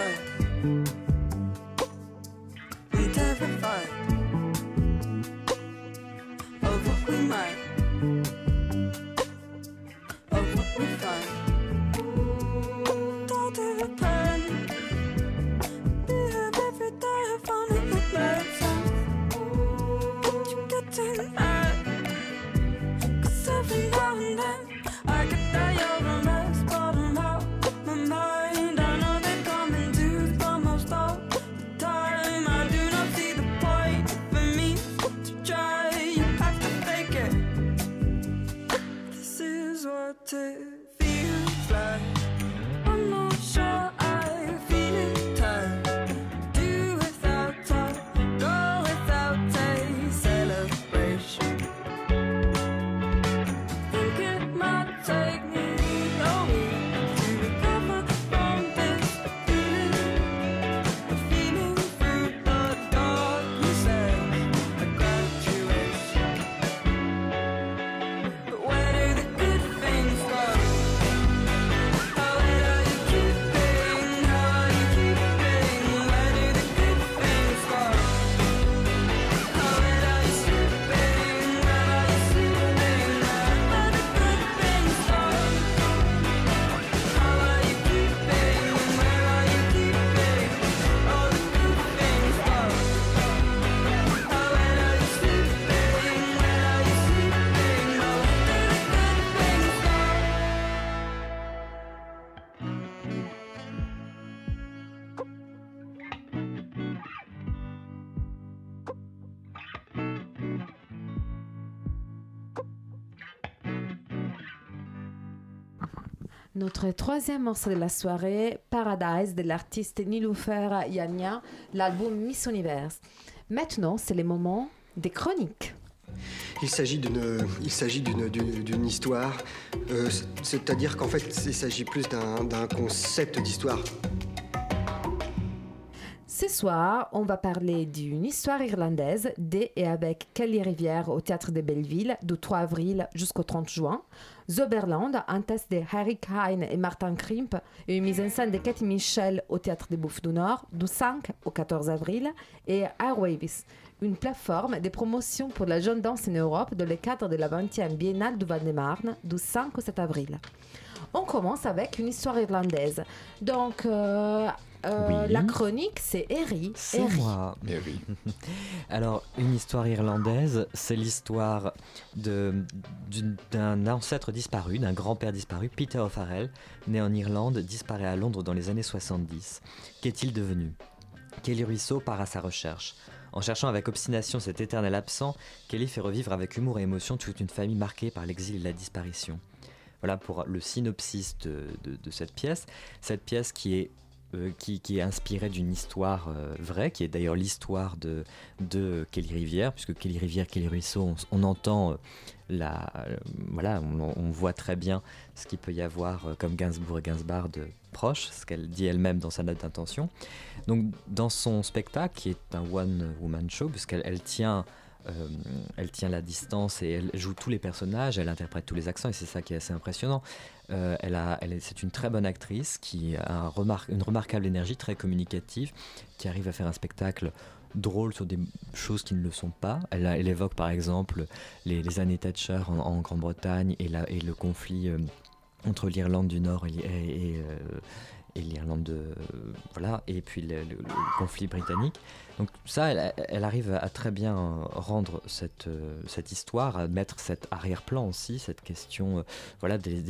Paradise. Notre troisième morceau de la soirée, Paradise de l'artiste Niloufer Yania, l'album Miss Univers. Maintenant, c'est le moment des chroniques. Il s'agit d'une, il s'agit d'une, d'une, d'une histoire, euh, c'est- c'est-à-dire qu'en fait, il s'agit plus d'un, d'un concept d'histoire. Ce soir, on va parler d'une histoire irlandaise de et avec Kelly Rivière au Théâtre de Belleville du 3 avril jusqu'au 30 juin. Zoberland, un test de Harry Kine et Martin Krimp une mise en scène de Cathy Michel au Théâtre des Bouffes du Nord du 5 au 14 avril. Et Airwaves, une plateforme de promotion pour la jeune danse en Europe dans le cadre de la 20e Biennale du Val-de-Marne du 5 au 7 avril. On commence avec une histoire irlandaise. Donc, euh, euh, Oui. la chronique, c'est Eri. C'est Eri. moi. Alors, une histoire irlandaise, c'est l'histoire d'un ancêtre disparu, d'un grand-père disparu, Peter O'Farrell, né en Irlande, disparaît à Londres dans les années 70. Qu'est-il devenu? Kelly Ruisseau part à sa recherche. En cherchant avec obstination cet éternel absent, Kelly fait revivre avec humour et émotion toute une famille marquée par l'exil et la disparition. Voilà pour le synopsis de, de- de cette pièce. Cette pièce qui est, euh, qui, est inspirée d'une histoire euh, vraie, qui est d'ailleurs l'histoire de, Kelly Rivière, puisque Kelly Rivière, Kelly Ruisseau, on, entend euh, la, voilà, on, voit très bien ce qu'il peut y avoir comme Gainsbourg et Gainsbard de proche, ce qu'elle dit elle-même dans sa note d'intention. Donc dans son spectacle, qui est un one-woman show, puisqu'elle elle tient euh, elle tient la distance et elle joue tous les personnages, elle interprète tous les accents et c'est ça qui est assez impressionnant. Euh, elle a, c'est une très bonne actrice qui a une remarquable énergie, très communicative, qui arrive à faire un spectacle drôle sur des choses qui ne le sont pas. Elle, évoque par exemple les, années Thatcher en, Grande-Bretagne et, le conflit euh, entre l'Irlande du Nord et, et l'Irlande de voilà et puis le, conflit britannique. Donc ça elle, arrive à très bien euh, rendre cette, euh, cette histoire à mettre cet arrière-plan aussi cette question euh, voilà des,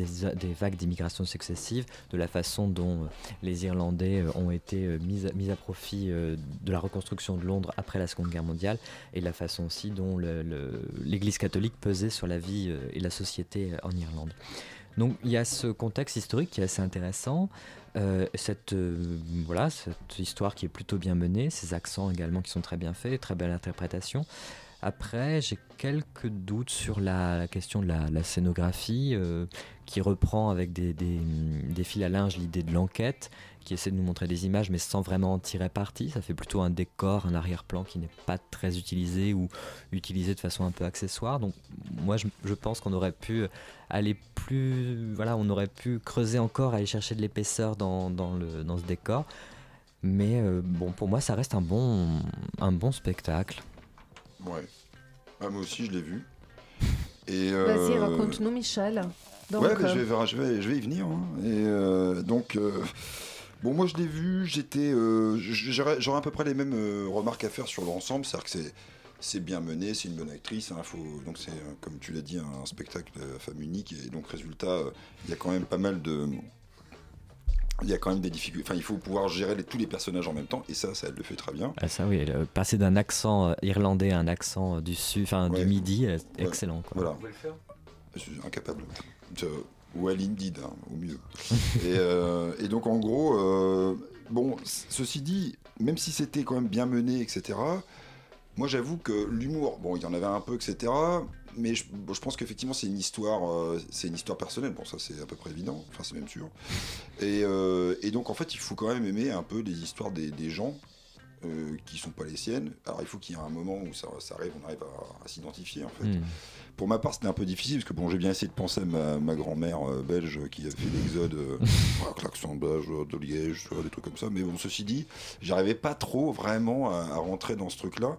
vagues d'immigration successives de la façon dont euh, les Irlandais euh, ont été euh, mis, à, mis à profit euh, de la reconstruction de Londres après la Seconde Guerre mondiale et la façon aussi dont l'Église catholique pesait sur la vie euh, et la société en Irlande. Donc il y a ce contexte historique qui est assez intéressant, euh, cette, euh, voilà, cette histoire qui est plutôt bien menée, ces accents également qui sont très bien faits, très belle interprétation. Après, j'ai quelques doutes sur la, question de la, scénographie euh, qui reprend avec des, des fils à linge l'idée de l'enquête, qui essaie de nous montrer des images mais sans vraiment en tirer parti. Ça fait plutôt un décor, un arrière-plan qui n'est pas très utilisé ou utilisé de façon un peu accessoire. Donc moi je, je pense qu'on aurait pu aller plus... Voilà, on aurait pu creuser encore, aller chercher de l'épaisseur dans, dans, le, dans ce décor. Mais euh, bon, pour moi ça reste un bon, un bon spectacle. Ouais. Ah, moi aussi, je l'ai vu. Et, Vas-y, euh, raconte-nous, Michel. Donc, ouais, euh, je, vais, je, vais, je vais y venir. hein. Et euh, donc, euh, bon, moi je l'ai vu, j'étais. euh, J'aurais à peu près les mêmes euh, remarques à faire sur l'ensemble, c'est-à-dire que c'est. C'est bien mené, c'est une bonne actrice. hein, faut, donc c'est, euh, comme tu l'as dit, un, spectacle de femme unique. Et donc, résultat, il y a quand même pas mal de. Il y a quand même des difficultés. Enfin, il faut pouvoir gérer les- tous les personnages en même temps. Et ça, ça, elle le fait très bien. Ah, ça oui, le- passer d'un accent irlandais à un accent du sud, enfin Ouais. du midi, euh, Ouais. excellent. Quoi. Voilà. Je suis incapable. Je- Well indeed, hein, au mieux. et, euh, et donc en gros, euh, bon, ceci dit, même si c'était quand même bien mené, etc., moi j'avoue que l'humour, bon, il y en avait un peu, etc., mais je, bon, je pense qu'effectivement c'est une histoire, euh, c'est une histoire personnelle. Bon, ça c'est à peu près évident, enfin c'est même sûr. Et, et donc en fait, il faut quand même aimer un peu les histoires des, des gens. Euh, qui sont pas les siennes. Alors il faut qu'il y ait un moment où ça, ça arrive, on arrive à, à s'identifier en fait. Mm. Pour ma part, c'était un peu difficile parce que bon, j'ai bien essayé de penser à ma, ma grand-mère euh, belge qui a fait l'exode euh, à l'accent belge de Liège, des trucs comme ça. Mais bon, ceci dit, j'arrivais pas trop vraiment à, à rentrer dans ce truc-là.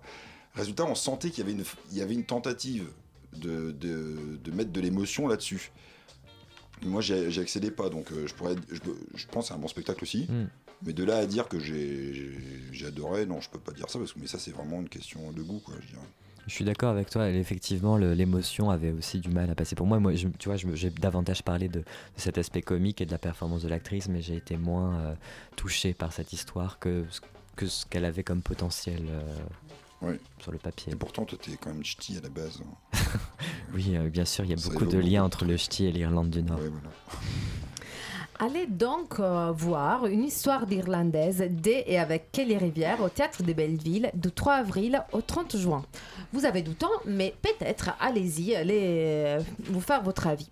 Résultat, on sentait qu'il y avait une, il y avait une tentative de, de, de mettre de l'émotion là-dessus. Moi, j'ai accédé pas, donc euh, je pourrais, je, je pense c'est un bon spectacle aussi. Mm. Mais de là à dire que j'ai adoré, non, je peux pas dire ça parce que mais ça c'est vraiment une question de goût, quoi. Je dirais. Je suis d'accord avec toi. Effectivement, l'émotion avait aussi du mal à passer pour moi. Moi, je- tu vois, j'ai davantage parlé de, de cet aspect comique et de la performance de l'actrice, mais j'ai été moins euh, touché par cette histoire que, ce- que ce qu'elle avait comme potentiel euh, sur le papier. Et pourtant, toi, t'es quand même ch'ti à la base. Oui, euh, bien sûr, il y a Ça beaucoup de liens entre le ch'ti et l'Irlande du Nord. Ouais, voilà. Allez donc euh, voir une histoire d'Irlandaise dès et avec Kelly Rivière au Théâtre de Belleville du 3 avril au 30 juin. Vous avez du temps, mais peut-être allez-y, allez euh, vous faire votre avis.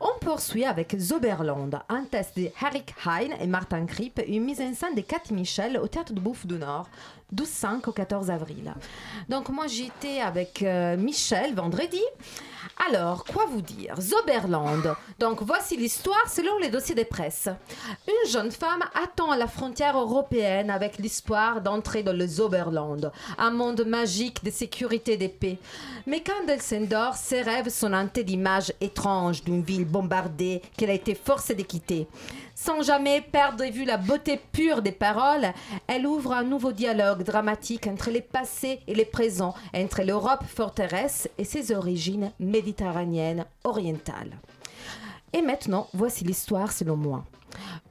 On poursuit avec Zoberland, un test de Eric Hein et Martin Kripp, une mise en scène de Cathy Michel au Théâtre de Bouffe du Nord du 5 au 14 avril. Donc moi j'étais avec euh, Michel vendredi. Alors, quoi vous dire? Zoberland. Donc, voici l'histoire selon les dossiers des presses. Une jeune femme attend à la frontière européenne avec l'espoir d'entrer dans le Zoberland, un monde magique de sécurité et de paix. Mais quand elle s'endort, ses rêves sont hantés d'images étranges d'une ville bombardée qu'elle a été forcée de quitter. Sans jamais perdre de vue la beauté pure des paroles, elle ouvre un nouveau dialogue dramatique entre les passés et les présents, entre l'Europe forteresse et ses origines méditerranéennes orientales. Et maintenant, voici l'histoire selon moi.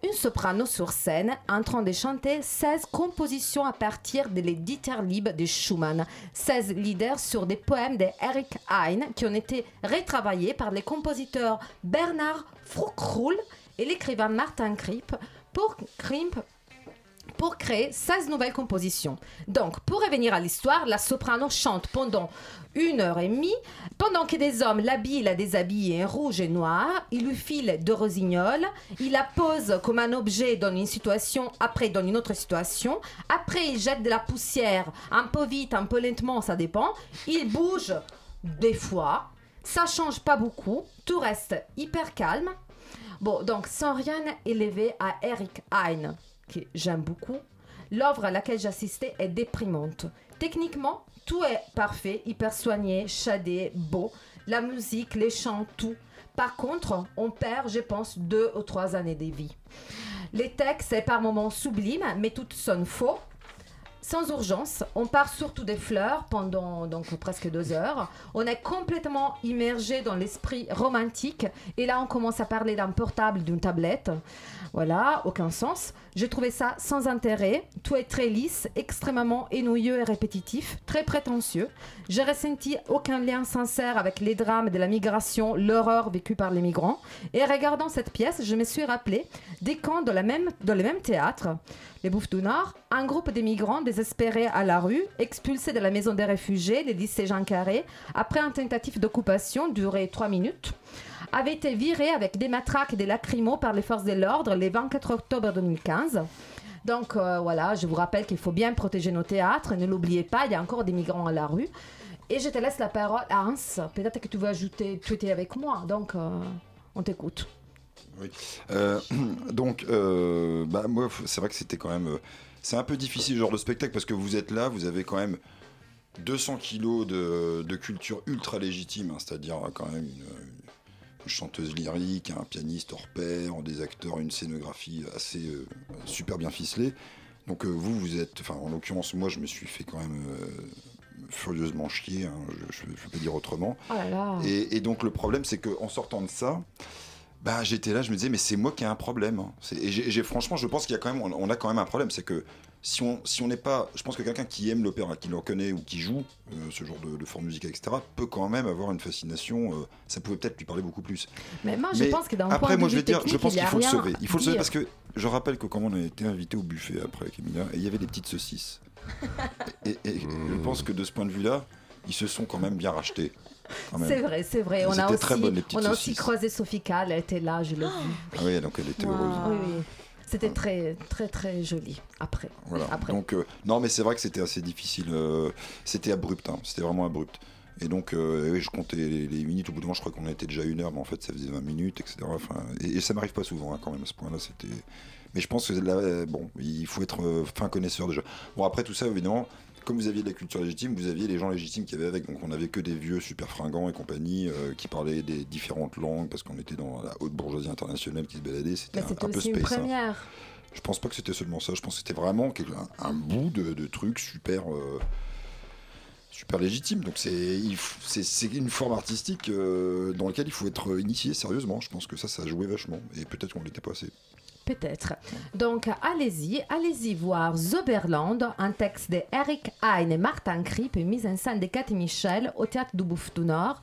Une soprano sur scène en train de chanter 16 compositions à partir de l'éditeur libre de Schumann, 16 leaders sur des poèmes d'Eric Hein qui ont été retravaillés par les compositeurs Bernard Froukroul et l'écrivain Martin Kripp pour, Krimp pour créer 16 nouvelles compositions. Donc, pour revenir à l'histoire, la soprano chante pendant une heure et demie, pendant que des hommes l'habillent, la déshabillent en rouge et noir, il lui file de rosignoles, il la pose comme un objet dans une situation, après dans une autre situation, après il jette de la poussière, un peu vite, un peu lentement, ça dépend, il bouge des fois, ça change pas beaucoup, tout reste hyper calme, Bon, donc sans rien élever à Eric Hein, que j'aime beaucoup, l'œuvre à laquelle j'assistais est déprimante. Techniquement, tout est parfait, hyper soigné, shadé, beau. La musique, les chants, tout. Par contre, on perd, je pense, deux ou trois années de vie. Les textes est par moments sublimes, mais tout sonne faux. Sans urgence, on part surtout des fleurs pendant donc presque deux heures. On est complètement immergé dans l'esprit romantique et là on commence à parler d'un portable, d'une tablette. Voilà, aucun sens. J'ai trouvé ça sans intérêt. Tout est très lisse, extrêmement ennuyeux et répétitif, très prétentieux. J'ai ressenti aucun lien sincère avec les drames de la migration, l'horreur vécue par les migrants. Et regardant cette pièce, je me suis rappelé des camps dans, la même, dans le même théâtre, les Bouffes du Nord, un groupe de migrants désespérés à la rue, expulsés de la maison des réfugiés, les lycées Jean Carré, après un tentative d'occupation duré trois minutes avait été viré avec des matraques et des lacrymos par les forces de l'ordre le 24 octobre 2015. Donc euh, voilà, je vous rappelle qu'il faut bien protéger nos théâtres. Ne l'oubliez pas, il y a encore des migrants à la rue. Et je te laisse la parole à Hans. Peut-être que tu veux ajouter, tu étais avec moi, donc euh, on t'écoute. Oui. Euh, donc, bah, moi, c'est vrai que c'était quand même. C'est un peu difficile, ce genre de spectacle, parce que vous êtes là, vous avez quand même 200 kilos de, de culture ultra légitime, hein, c'est-à-dire euh, quand même une, une chanteuse lyrique, un pianiste hors pair, des acteurs, une scénographie assez euh, super bien ficelée. Donc, euh, vous, vous êtes. Enfin, en l'occurrence, moi, je me suis fait quand même. euh, furieusement chier, hein, je ne peux pas dire autrement. Oh là là. Et, et donc le problème, c'est qu'en sortant de ça, bah, j'étais là, je me disais, mais c'est moi qui ai un problème. hein. Et j'ai, franchement, je pense qu'il y a quand même, on, on a quand même un problème, c'est que si on si on n'est pas, je pense que quelqu'un qui aime l'opéra, qui le reconnaît ou qui joue euh, ce genre de, de forme musicale, etc., peut quand même avoir une fascination. euh, ça pouvait peut-être lui parler beaucoup plus. Mais moi, je pense que d'un après, point de moi, je vais dire, je pense qu'il faut le sauver. Il faut le sauver parce que je rappelle que quand on a été invité au buffet après avec Emilia, et il y avait des petites saucisses. et, et je pense que de ce point de vue-là, ils se sont quand même bien rachetés. C'est vrai, c'est vrai. On a, aussi, très bonnes, les petites on a aussi croisé Sophie Kahl, elle était là, je l'ai vue. Ah oui, donc elle était heureuse. Oui, oui. C'était très, très, très joli après. Voilà. après. Donc, euh, non, mais c'est vrai que c'était assez difficile. euh, c'était abrupt, hein, c'était vraiment abrupt. Et donc, euh, oui, je comptais les, les minutes. Au bout d'un moment, je crois qu'on était déjà une heure, mais en fait, ça faisait 20 minutes, etc. Enfin, et, et ça m'arrive pas souvent, hein, quand même, à ce point-là. C'était. Mais je pense que là, euh, bon, il faut être euh, fin connaisseur déjà. Bon, après tout ça, évidemment, comme vous aviez de la culture légitime, vous aviez les gens légitimes qui avaient avec. Donc, on avait que des vieux super fringants et compagnie euh, qui parlaient des différentes langues parce qu'on était dans la haute bourgeoisie internationale qui se baladait. C'était un, peu une space. hein. Je pense pas que c'était seulement ça. Je pense que c'était vraiment quelque- un, un bout de, de truc super, euh, super légitime. Donc c'est une forme artistique euh, dans laquelle il faut être initié sérieusement. Je pense que ça, ça a joué vachement. Et peut-être qu'on l'était pas assez. Peut-être. Donc, allez-y, allez-y voir Zoberland, un texte de Eric Hein et Martin Kripp, mise en scène de Cathy Michel au Théâtre du Bouffe du Nord,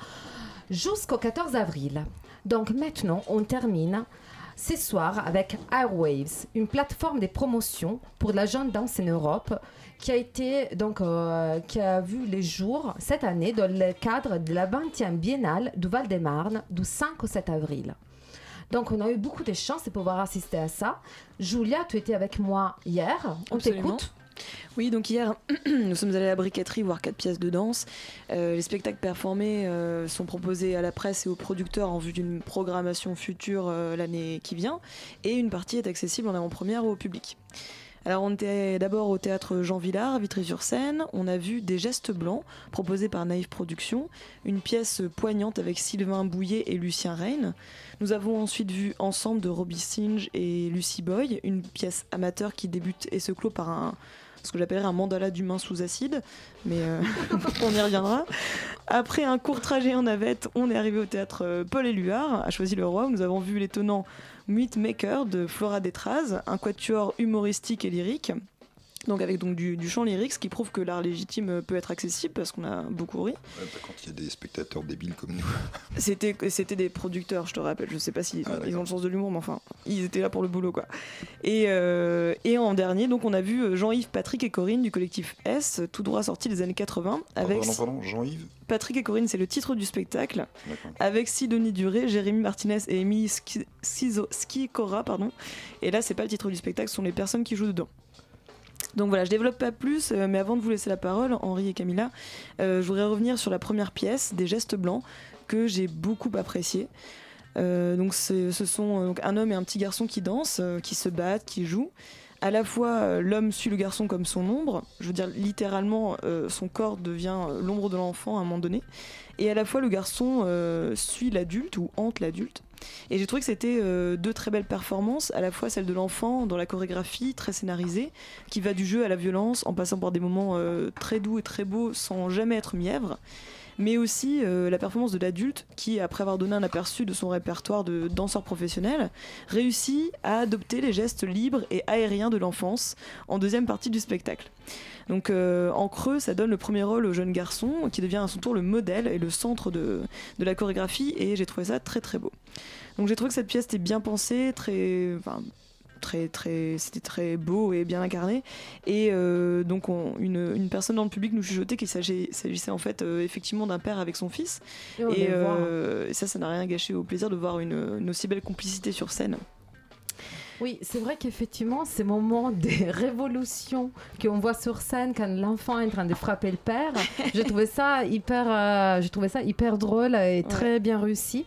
jusqu'au 14 avril. Donc, maintenant, on termine ce soir avec Airwaves, une plateforme de promotion pour la jeune danse en Europe qui a été donc euh, qui a vu les jours cette année dans le cadre de la 20e biennale du Val-de-Marne du 5 au 7 avril. Donc on a eu beaucoup de chance de pouvoir assister à ça. Julia, tu étais avec moi hier. On t'écoute. Oui, donc hier, nous sommes allés à la briqueterie voir quatre pièces de danse. Euh, les spectacles performés euh, sont proposés à la presse et aux producteurs en vue d'une programmation future euh, l'année qui vient. Et une partie est accessible en avant-première au public. Alors on était d'abord au théâtre Jean Villard, Vitry-sur-Seine. On a vu Des gestes blancs, proposés par Naïve Productions, une pièce poignante avec Sylvain Bouillet et Lucien Reine. Nous avons ensuite vu Ensemble de Robbie Singe et Lucy Boy, une pièce amateur qui débute et se clôt par un ce que j'appellerais un mandala d'humain sous acide, mais euh, on y reviendra. Après un court trajet en navette, on est arrivé au théâtre euh, Paul Éluard, à Choisy-le-Roi, nous avons vu l'étonnant Meat Maker de Flora Détraz, un quatuor humoristique et lyrique. Donc avec donc du, du chant lyrique, ce qui prouve que l'art légitime peut être accessible parce qu'on a beaucoup ri. Ouais, pas quand il y a des spectateurs débiles comme nous. C'était c'était des producteurs, je te rappelle. Je sais pas s'ils Ah, ont, ils ont le sens de l'humour, mais enfin, ils étaient là pour le boulot, quoi. Et, euh, et en dernier, donc, on a vu euh, Jean-Yves, Patrick et Corinne du collectif S, tout droit sorti des années 80, avec Pardon, pardon, Jean-Yves Patrick et Corinne, c'est le titre du spectacle, avec Sidonie Duré, Jérémy Martinez et Émilie Skikora, pardon. Et là, c'est pas le titre du spectacle, ce sont les personnes qui jouent dedans. Donc voilà, je développe pas plus, euh, mais avant de vous laisser la parole, Henri et Camilla, euh, je voudrais revenir sur la première pièce, des gestes blancs, que j'ai beaucoup apprécié. Euh, donc ce sont un homme et un petit garçon qui dansent, qui se battent, qui jouent. À la fois, euh, l'homme suit le garçon comme son ombre. Je veux dire, littéralement, euh, son corps devient euh, l'ombre de l'enfant à un moment donné. Et à la fois, le garçon suit l'adulte ou hante l'adulte. Et j'ai trouvé que c'était deux très belles performances, à la fois celle de l'enfant dans la chorégraphie très scénarisée, qui va du jeu à la violence en passant par des moments très doux et très beaux sans jamais être mièvre, mais aussi euh, la performance de l'adulte qui, après avoir donné un aperçu de son répertoire de danseur professionnel, réussit à adopter les gestes libres et aériens de l'enfance en deuxième partie du spectacle. Donc euh, en creux, ça donne le premier rôle au jeune garçon qui devient à son tour le modèle et le centre de, de la chorégraphie et j'ai trouvé ça très très beau. Donc j'ai trouvé que cette pièce était bien pensée, très, très très, c'était très beau et bien incarné. Et euh, donc on- une, une personne dans le public nous chuchotait qu'il s'agissait en fait euh, effectivement d'un père avec son fils. Et euh, ça, ça n'a rien gâché au plaisir de voir une, une aussi belle complicité sur scène. Oui, c'est vrai qu'effectivement, ces moments de révolution qu'on voit sur scène quand l'enfant est en train de frapper le père, j'ai trouvé ça hyper, euh, j'ai trouvé ça hyper drôle et très bien réussi.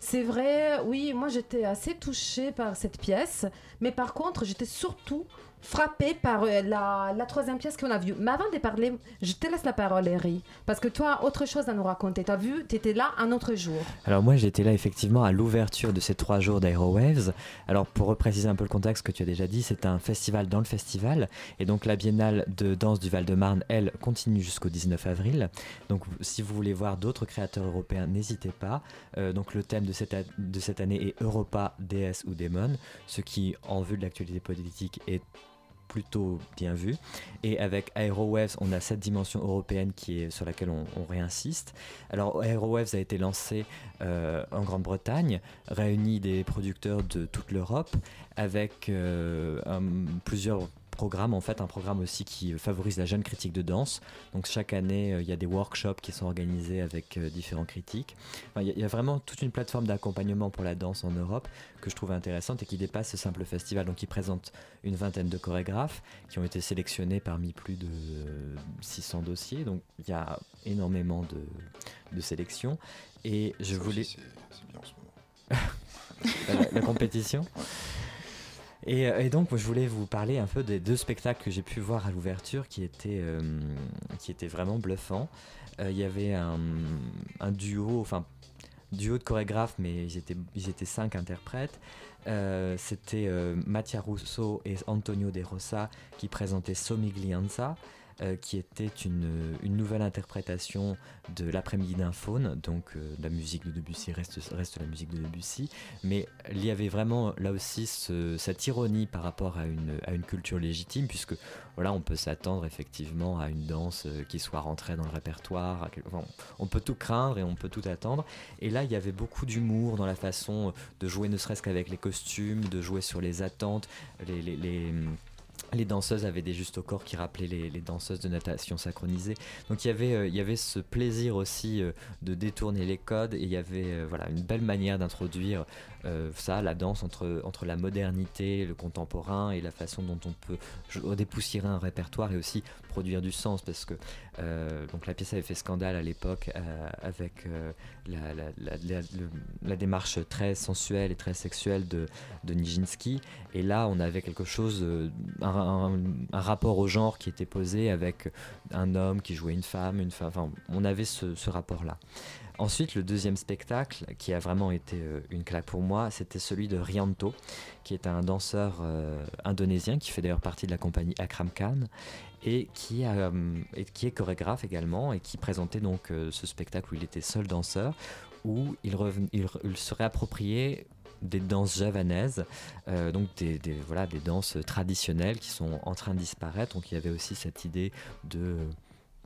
C'est vrai, oui, moi j'étais assez touchée par cette pièce, mais par contre, j'étais surtout frappée par euh, la, la troisième pièce qu'on a vue. Mais avant de parler, je te laisse la parole, Eri, parce que toi, autre chose à nous raconter. Tu as vu, tu étais là un autre jour. Alors moi j'étais là effectivement à l'ouverture de ces trois jours d'Aerowaves. Alors pour repréciser un peu le contexte que tu as déjà dit, c'est un festival dans le festival. Et donc la biennale de danse du Val-de-Marne, elle, continue jusqu'au 19 avril. Donc si vous voulez voir d'autres créateurs européens, n'hésitez pas. Euh, donc le thème de cette, de cette année est Europa, déesse ou démon, ce qui en vue de l'actualité politique est plutôt bien vu. Et avec Aerowaves, on a cette dimension européenne qui est, sur laquelle on, réinsiste. Alors Aerowaves a été lancé euh, en Grande-Bretagne, réunit des producteurs de toute l'Europe avec euh, plusieurs programmes, en fait un programme aussi qui favorise la jeune critique de danse. Donc chaque année, euh, il y a des workshops qui sont organisés avec euh, différents critiques. Enfin, Il y, a- vraiment toute une plateforme d'accompagnement pour la danse en Europe que je trouve intéressante et qui dépasse ce simple festival. Donc il présente une vingtaine de chorégraphes qui ont été sélectionnés parmi plus de euh, 600 dossiers. Donc il y a énormément de, de sélections. Et je Ça voulais... aussi, c'est- c'est bien en ce moment. la, la compétition. Et, euh, et donc, je voulais vous parler un peu des deux spectacles que j'ai pu voir à l'ouverture qui étaient, euh, qui étaient vraiment bluffants. Euh, Il y avait un, duo, enfin, duo de chorégraphes, mais ils étaient, ils étaient cinq interprètes. C'était Mattia Russo et Antonio De Rosa qui présentaient Somiglianza. Euh, qui était une, une nouvelle interprétation de l'après-midi d'un faune, donc euh, la musique de Debussy reste, reste la musique de Debussy, mais il y avait vraiment là aussi ce- cette ironie par rapport à une, à une culture légitime, puisque voilà, on peut s'attendre effectivement à une danse euh, qui soit rentrée dans le répertoire, on peut tout craindre et on peut tout attendre, et là il y avait beaucoup d'humour dans la façon de jouer ne serait-ce qu'avec les costumes, de jouer sur les attentes, les, les danseuses avaient des justes au corps qui rappelaient les, danseuses de natation synchronisée. Donc il y avait, euh, ce plaisir aussi euh, de détourner les codes et il y avait euh, voilà, une belle manière d'introduire euh, ça, la danse entre, entre la modernité, le contemporain et la façon dont on peut dépoussiérer un répertoire et aussi produire du sens. Parce que euh, donc la pièce avait fait scandale à l'époque euh, avec la, démarche très sensuelle et très sexuelle de, de Nijinsky. Et là on avait quelque chose, un, rapport au genre qui était posé avec un homme qui jouait une femme, une femme, enfin on avait ce, ce rapport là. Ensuite, le deuxième spectacle qui a vraiment été euh, une claque pour moi, c'était celui de Rianto, qui est un danseur euh, indonésien qui fait d'ailleurs partie de la compagnie Akram Khan et qui, euh, est chorégraphe également et qui présentait donc ce spectacle où il était seul danseur, où il, se réappropriait des danses javanaises, donc des, des- voilà, des danses traditionnelles qui sont en train de disparaître. Donc il y avait aussi cette idée de-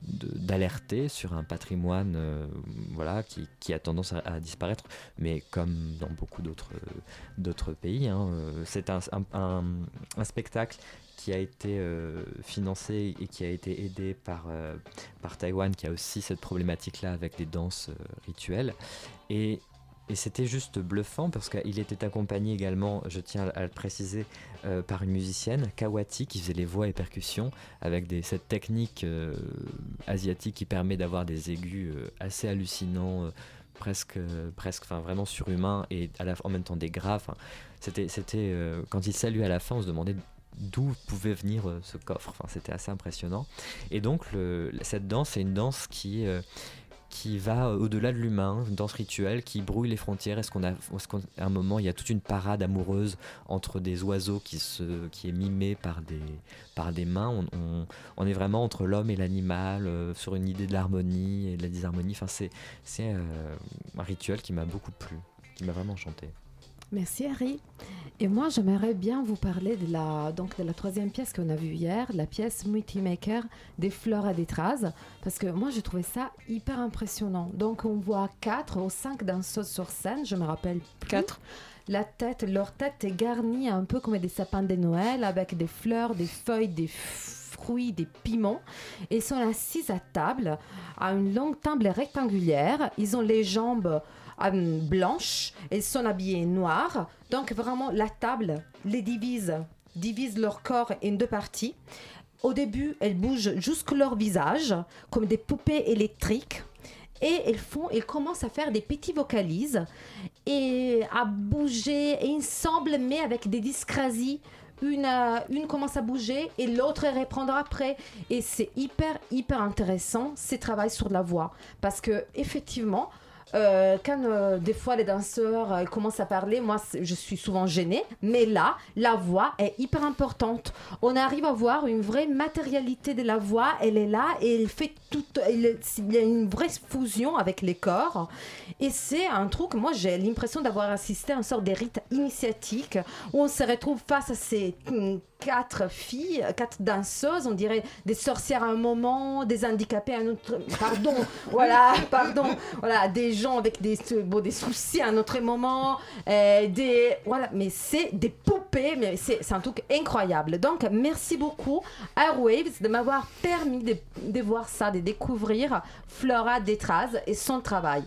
d'alerter sur un patrimoine euh, voilà, qui, qui a tendance à, disparaître, mais comme dans beaucoup d'autres d'autres pays. hein, euh, c'est un, un- spectacle qui a été euh, financé et qui a été aidé par, euh, par Taïwan, qui a aussi cette problématique-là avec les danses euh, rituelles. Et, et c'était juste bluffant parce qu'il était accompagné également, je tiens à le préciser, euh, par une musicienne, Kawati, qui faisait les voix et percussions, avec cette technique euh, asiatique qui permet d'avoir des aigus euh, assez hallucinants, presque, presque, enfin vraiment surhumains, et en même temps des graves. C'était, c'était, quand il saluait à la fin, on se demandait d'où pouvait venir ce coffre. Enfin, c'était assez impressionnant. Et donc, cette danse, c'est une danse qui, qui va euh, au-delà de l'humain, une danse rituelle qui brouille les frontières. Est-ce qu'on a, est-ce qu'à un moment, il y a toute une parade amoureuse entre des oiseaux qui, se, qui est mimée par des, par des mains? On est vraiment entre l'homme et l'animal, euh, sur une idée de l'harmonie et de la disharmonie. Enfin, c'est, c'est euh, un rituel qui m'a beaucoup plu, qui m'a vraiment enchanté. Merci Harry. Et moi, j'aimerais bien vous parler de la, donc, de la troisième pièce qu'on a vue hier, la pièce Multimaker des fleurs à détras, parce que moi, j'ai trouvé ça hyper impressionnant. Donc, on voit quatre ou cinq danseuses sur scène, je me rappelle quatre. La tête, leur tête est garnie un peu comme des sapins de Noël, avec des fleurs, des feuilles, des fruits, des piments. Et ils sont assises à table, à une longue table rectangulaire. Ils ont les jambes euh, blanches, elles sont habillées noires. Donc vraiment, la table les divise, divise leur corps en deux parties. Au début, elles bougent jusque leur visage, comme des poupées électriques. Et elles font, elles commencent à faire des petits vocalises et à bouger ensemble, mais avec des dyscrasies. Une, euh, une commence à bouger et l'autre répondra après. Et c'est hyper, hyper intéressant, ces travail sur la voix. Parce que, effectivement, euh, quand euh, des fois les danseurs euh, commencent à parler, moi je suis souvent gênée, mais là, la voix est hyper importante. On arrive à voir une vraie matérialité de la voix, elle est là et elle fait tout. Il y a une vraie fusion avec les corps. Et c'est un truc, moi j'ai l'impression d'avoir assisté à une sorte de rite initiatique où on se retrouve face à ces hum, quatre filles, quatre danseuses, on dirait des sorcières à un moment, des handicapés à un autre. Pardon, voilà, pardon, voilà, des gens avec des, bon, des soucis à un autre moment, euh, des. Voilà, mais c'est des poupées, mais c'est un truc incroyable. Donc, merci beaucoup Airwaves de m'avoir permis de, de voir ça, de découvrir Flora Détraz et son travail.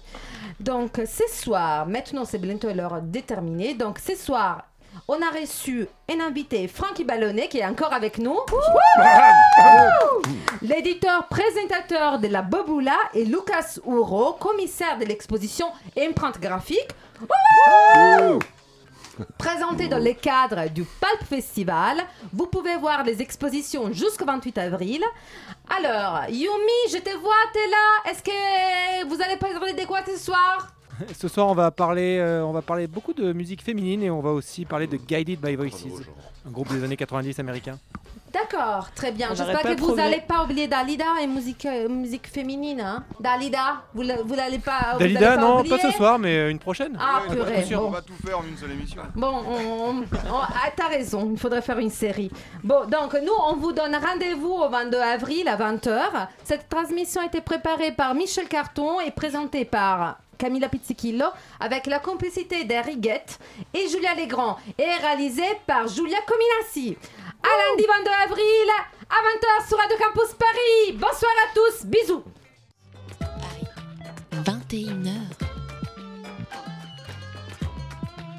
Donc, ce soir, maintenant c'est bientôt l'heure déterminée, donc ce soir, on a reçu un invité, Francky Ballonnet, qui est encore avec nous. L'éditeur présentateur de la Boboula et Lucas Ouro, commissaire de l'exposition Empreinte graphique. Présenté dans le cadre du Pulp Festival, vous pouvez voir les expositions jusqu'au 28 avril. Alors, Yumi, je te vois, t'es là. Est-ce que vous allez parler de quoi ce soir? Ce soir, on va parler, euh, on va parler beaucoup de musique féminine et on va aussi parler de Guided by Voices, un groupe des années 90 américain. D'accord, très bien. J'espère que vous n'allez pas oublier Dalida et musique, euh, musique féminine. Hein. Dalida, vous n'allez pas. Dalida, pas non, oublier pas ce soir, mais une prochaine. Ah, purée. Coup sûr. bon. On va tout faire en une seule émission. Bon, on, ah, t'as raison, il faudrait faire une série. Bon, donc nous, on vous donne rendez-vous au 22 avril à 20h. Cette transmission a été préparée par Michel Carton et présentée par Camilla Pizzichillo avec la complicité d'Eriguette et Julia Legrand et réalisée par Julia Cominassi. À lundi 22 avril à 20h sur Radio Campus Paris. Bonsoir à tous, bisous. 21h.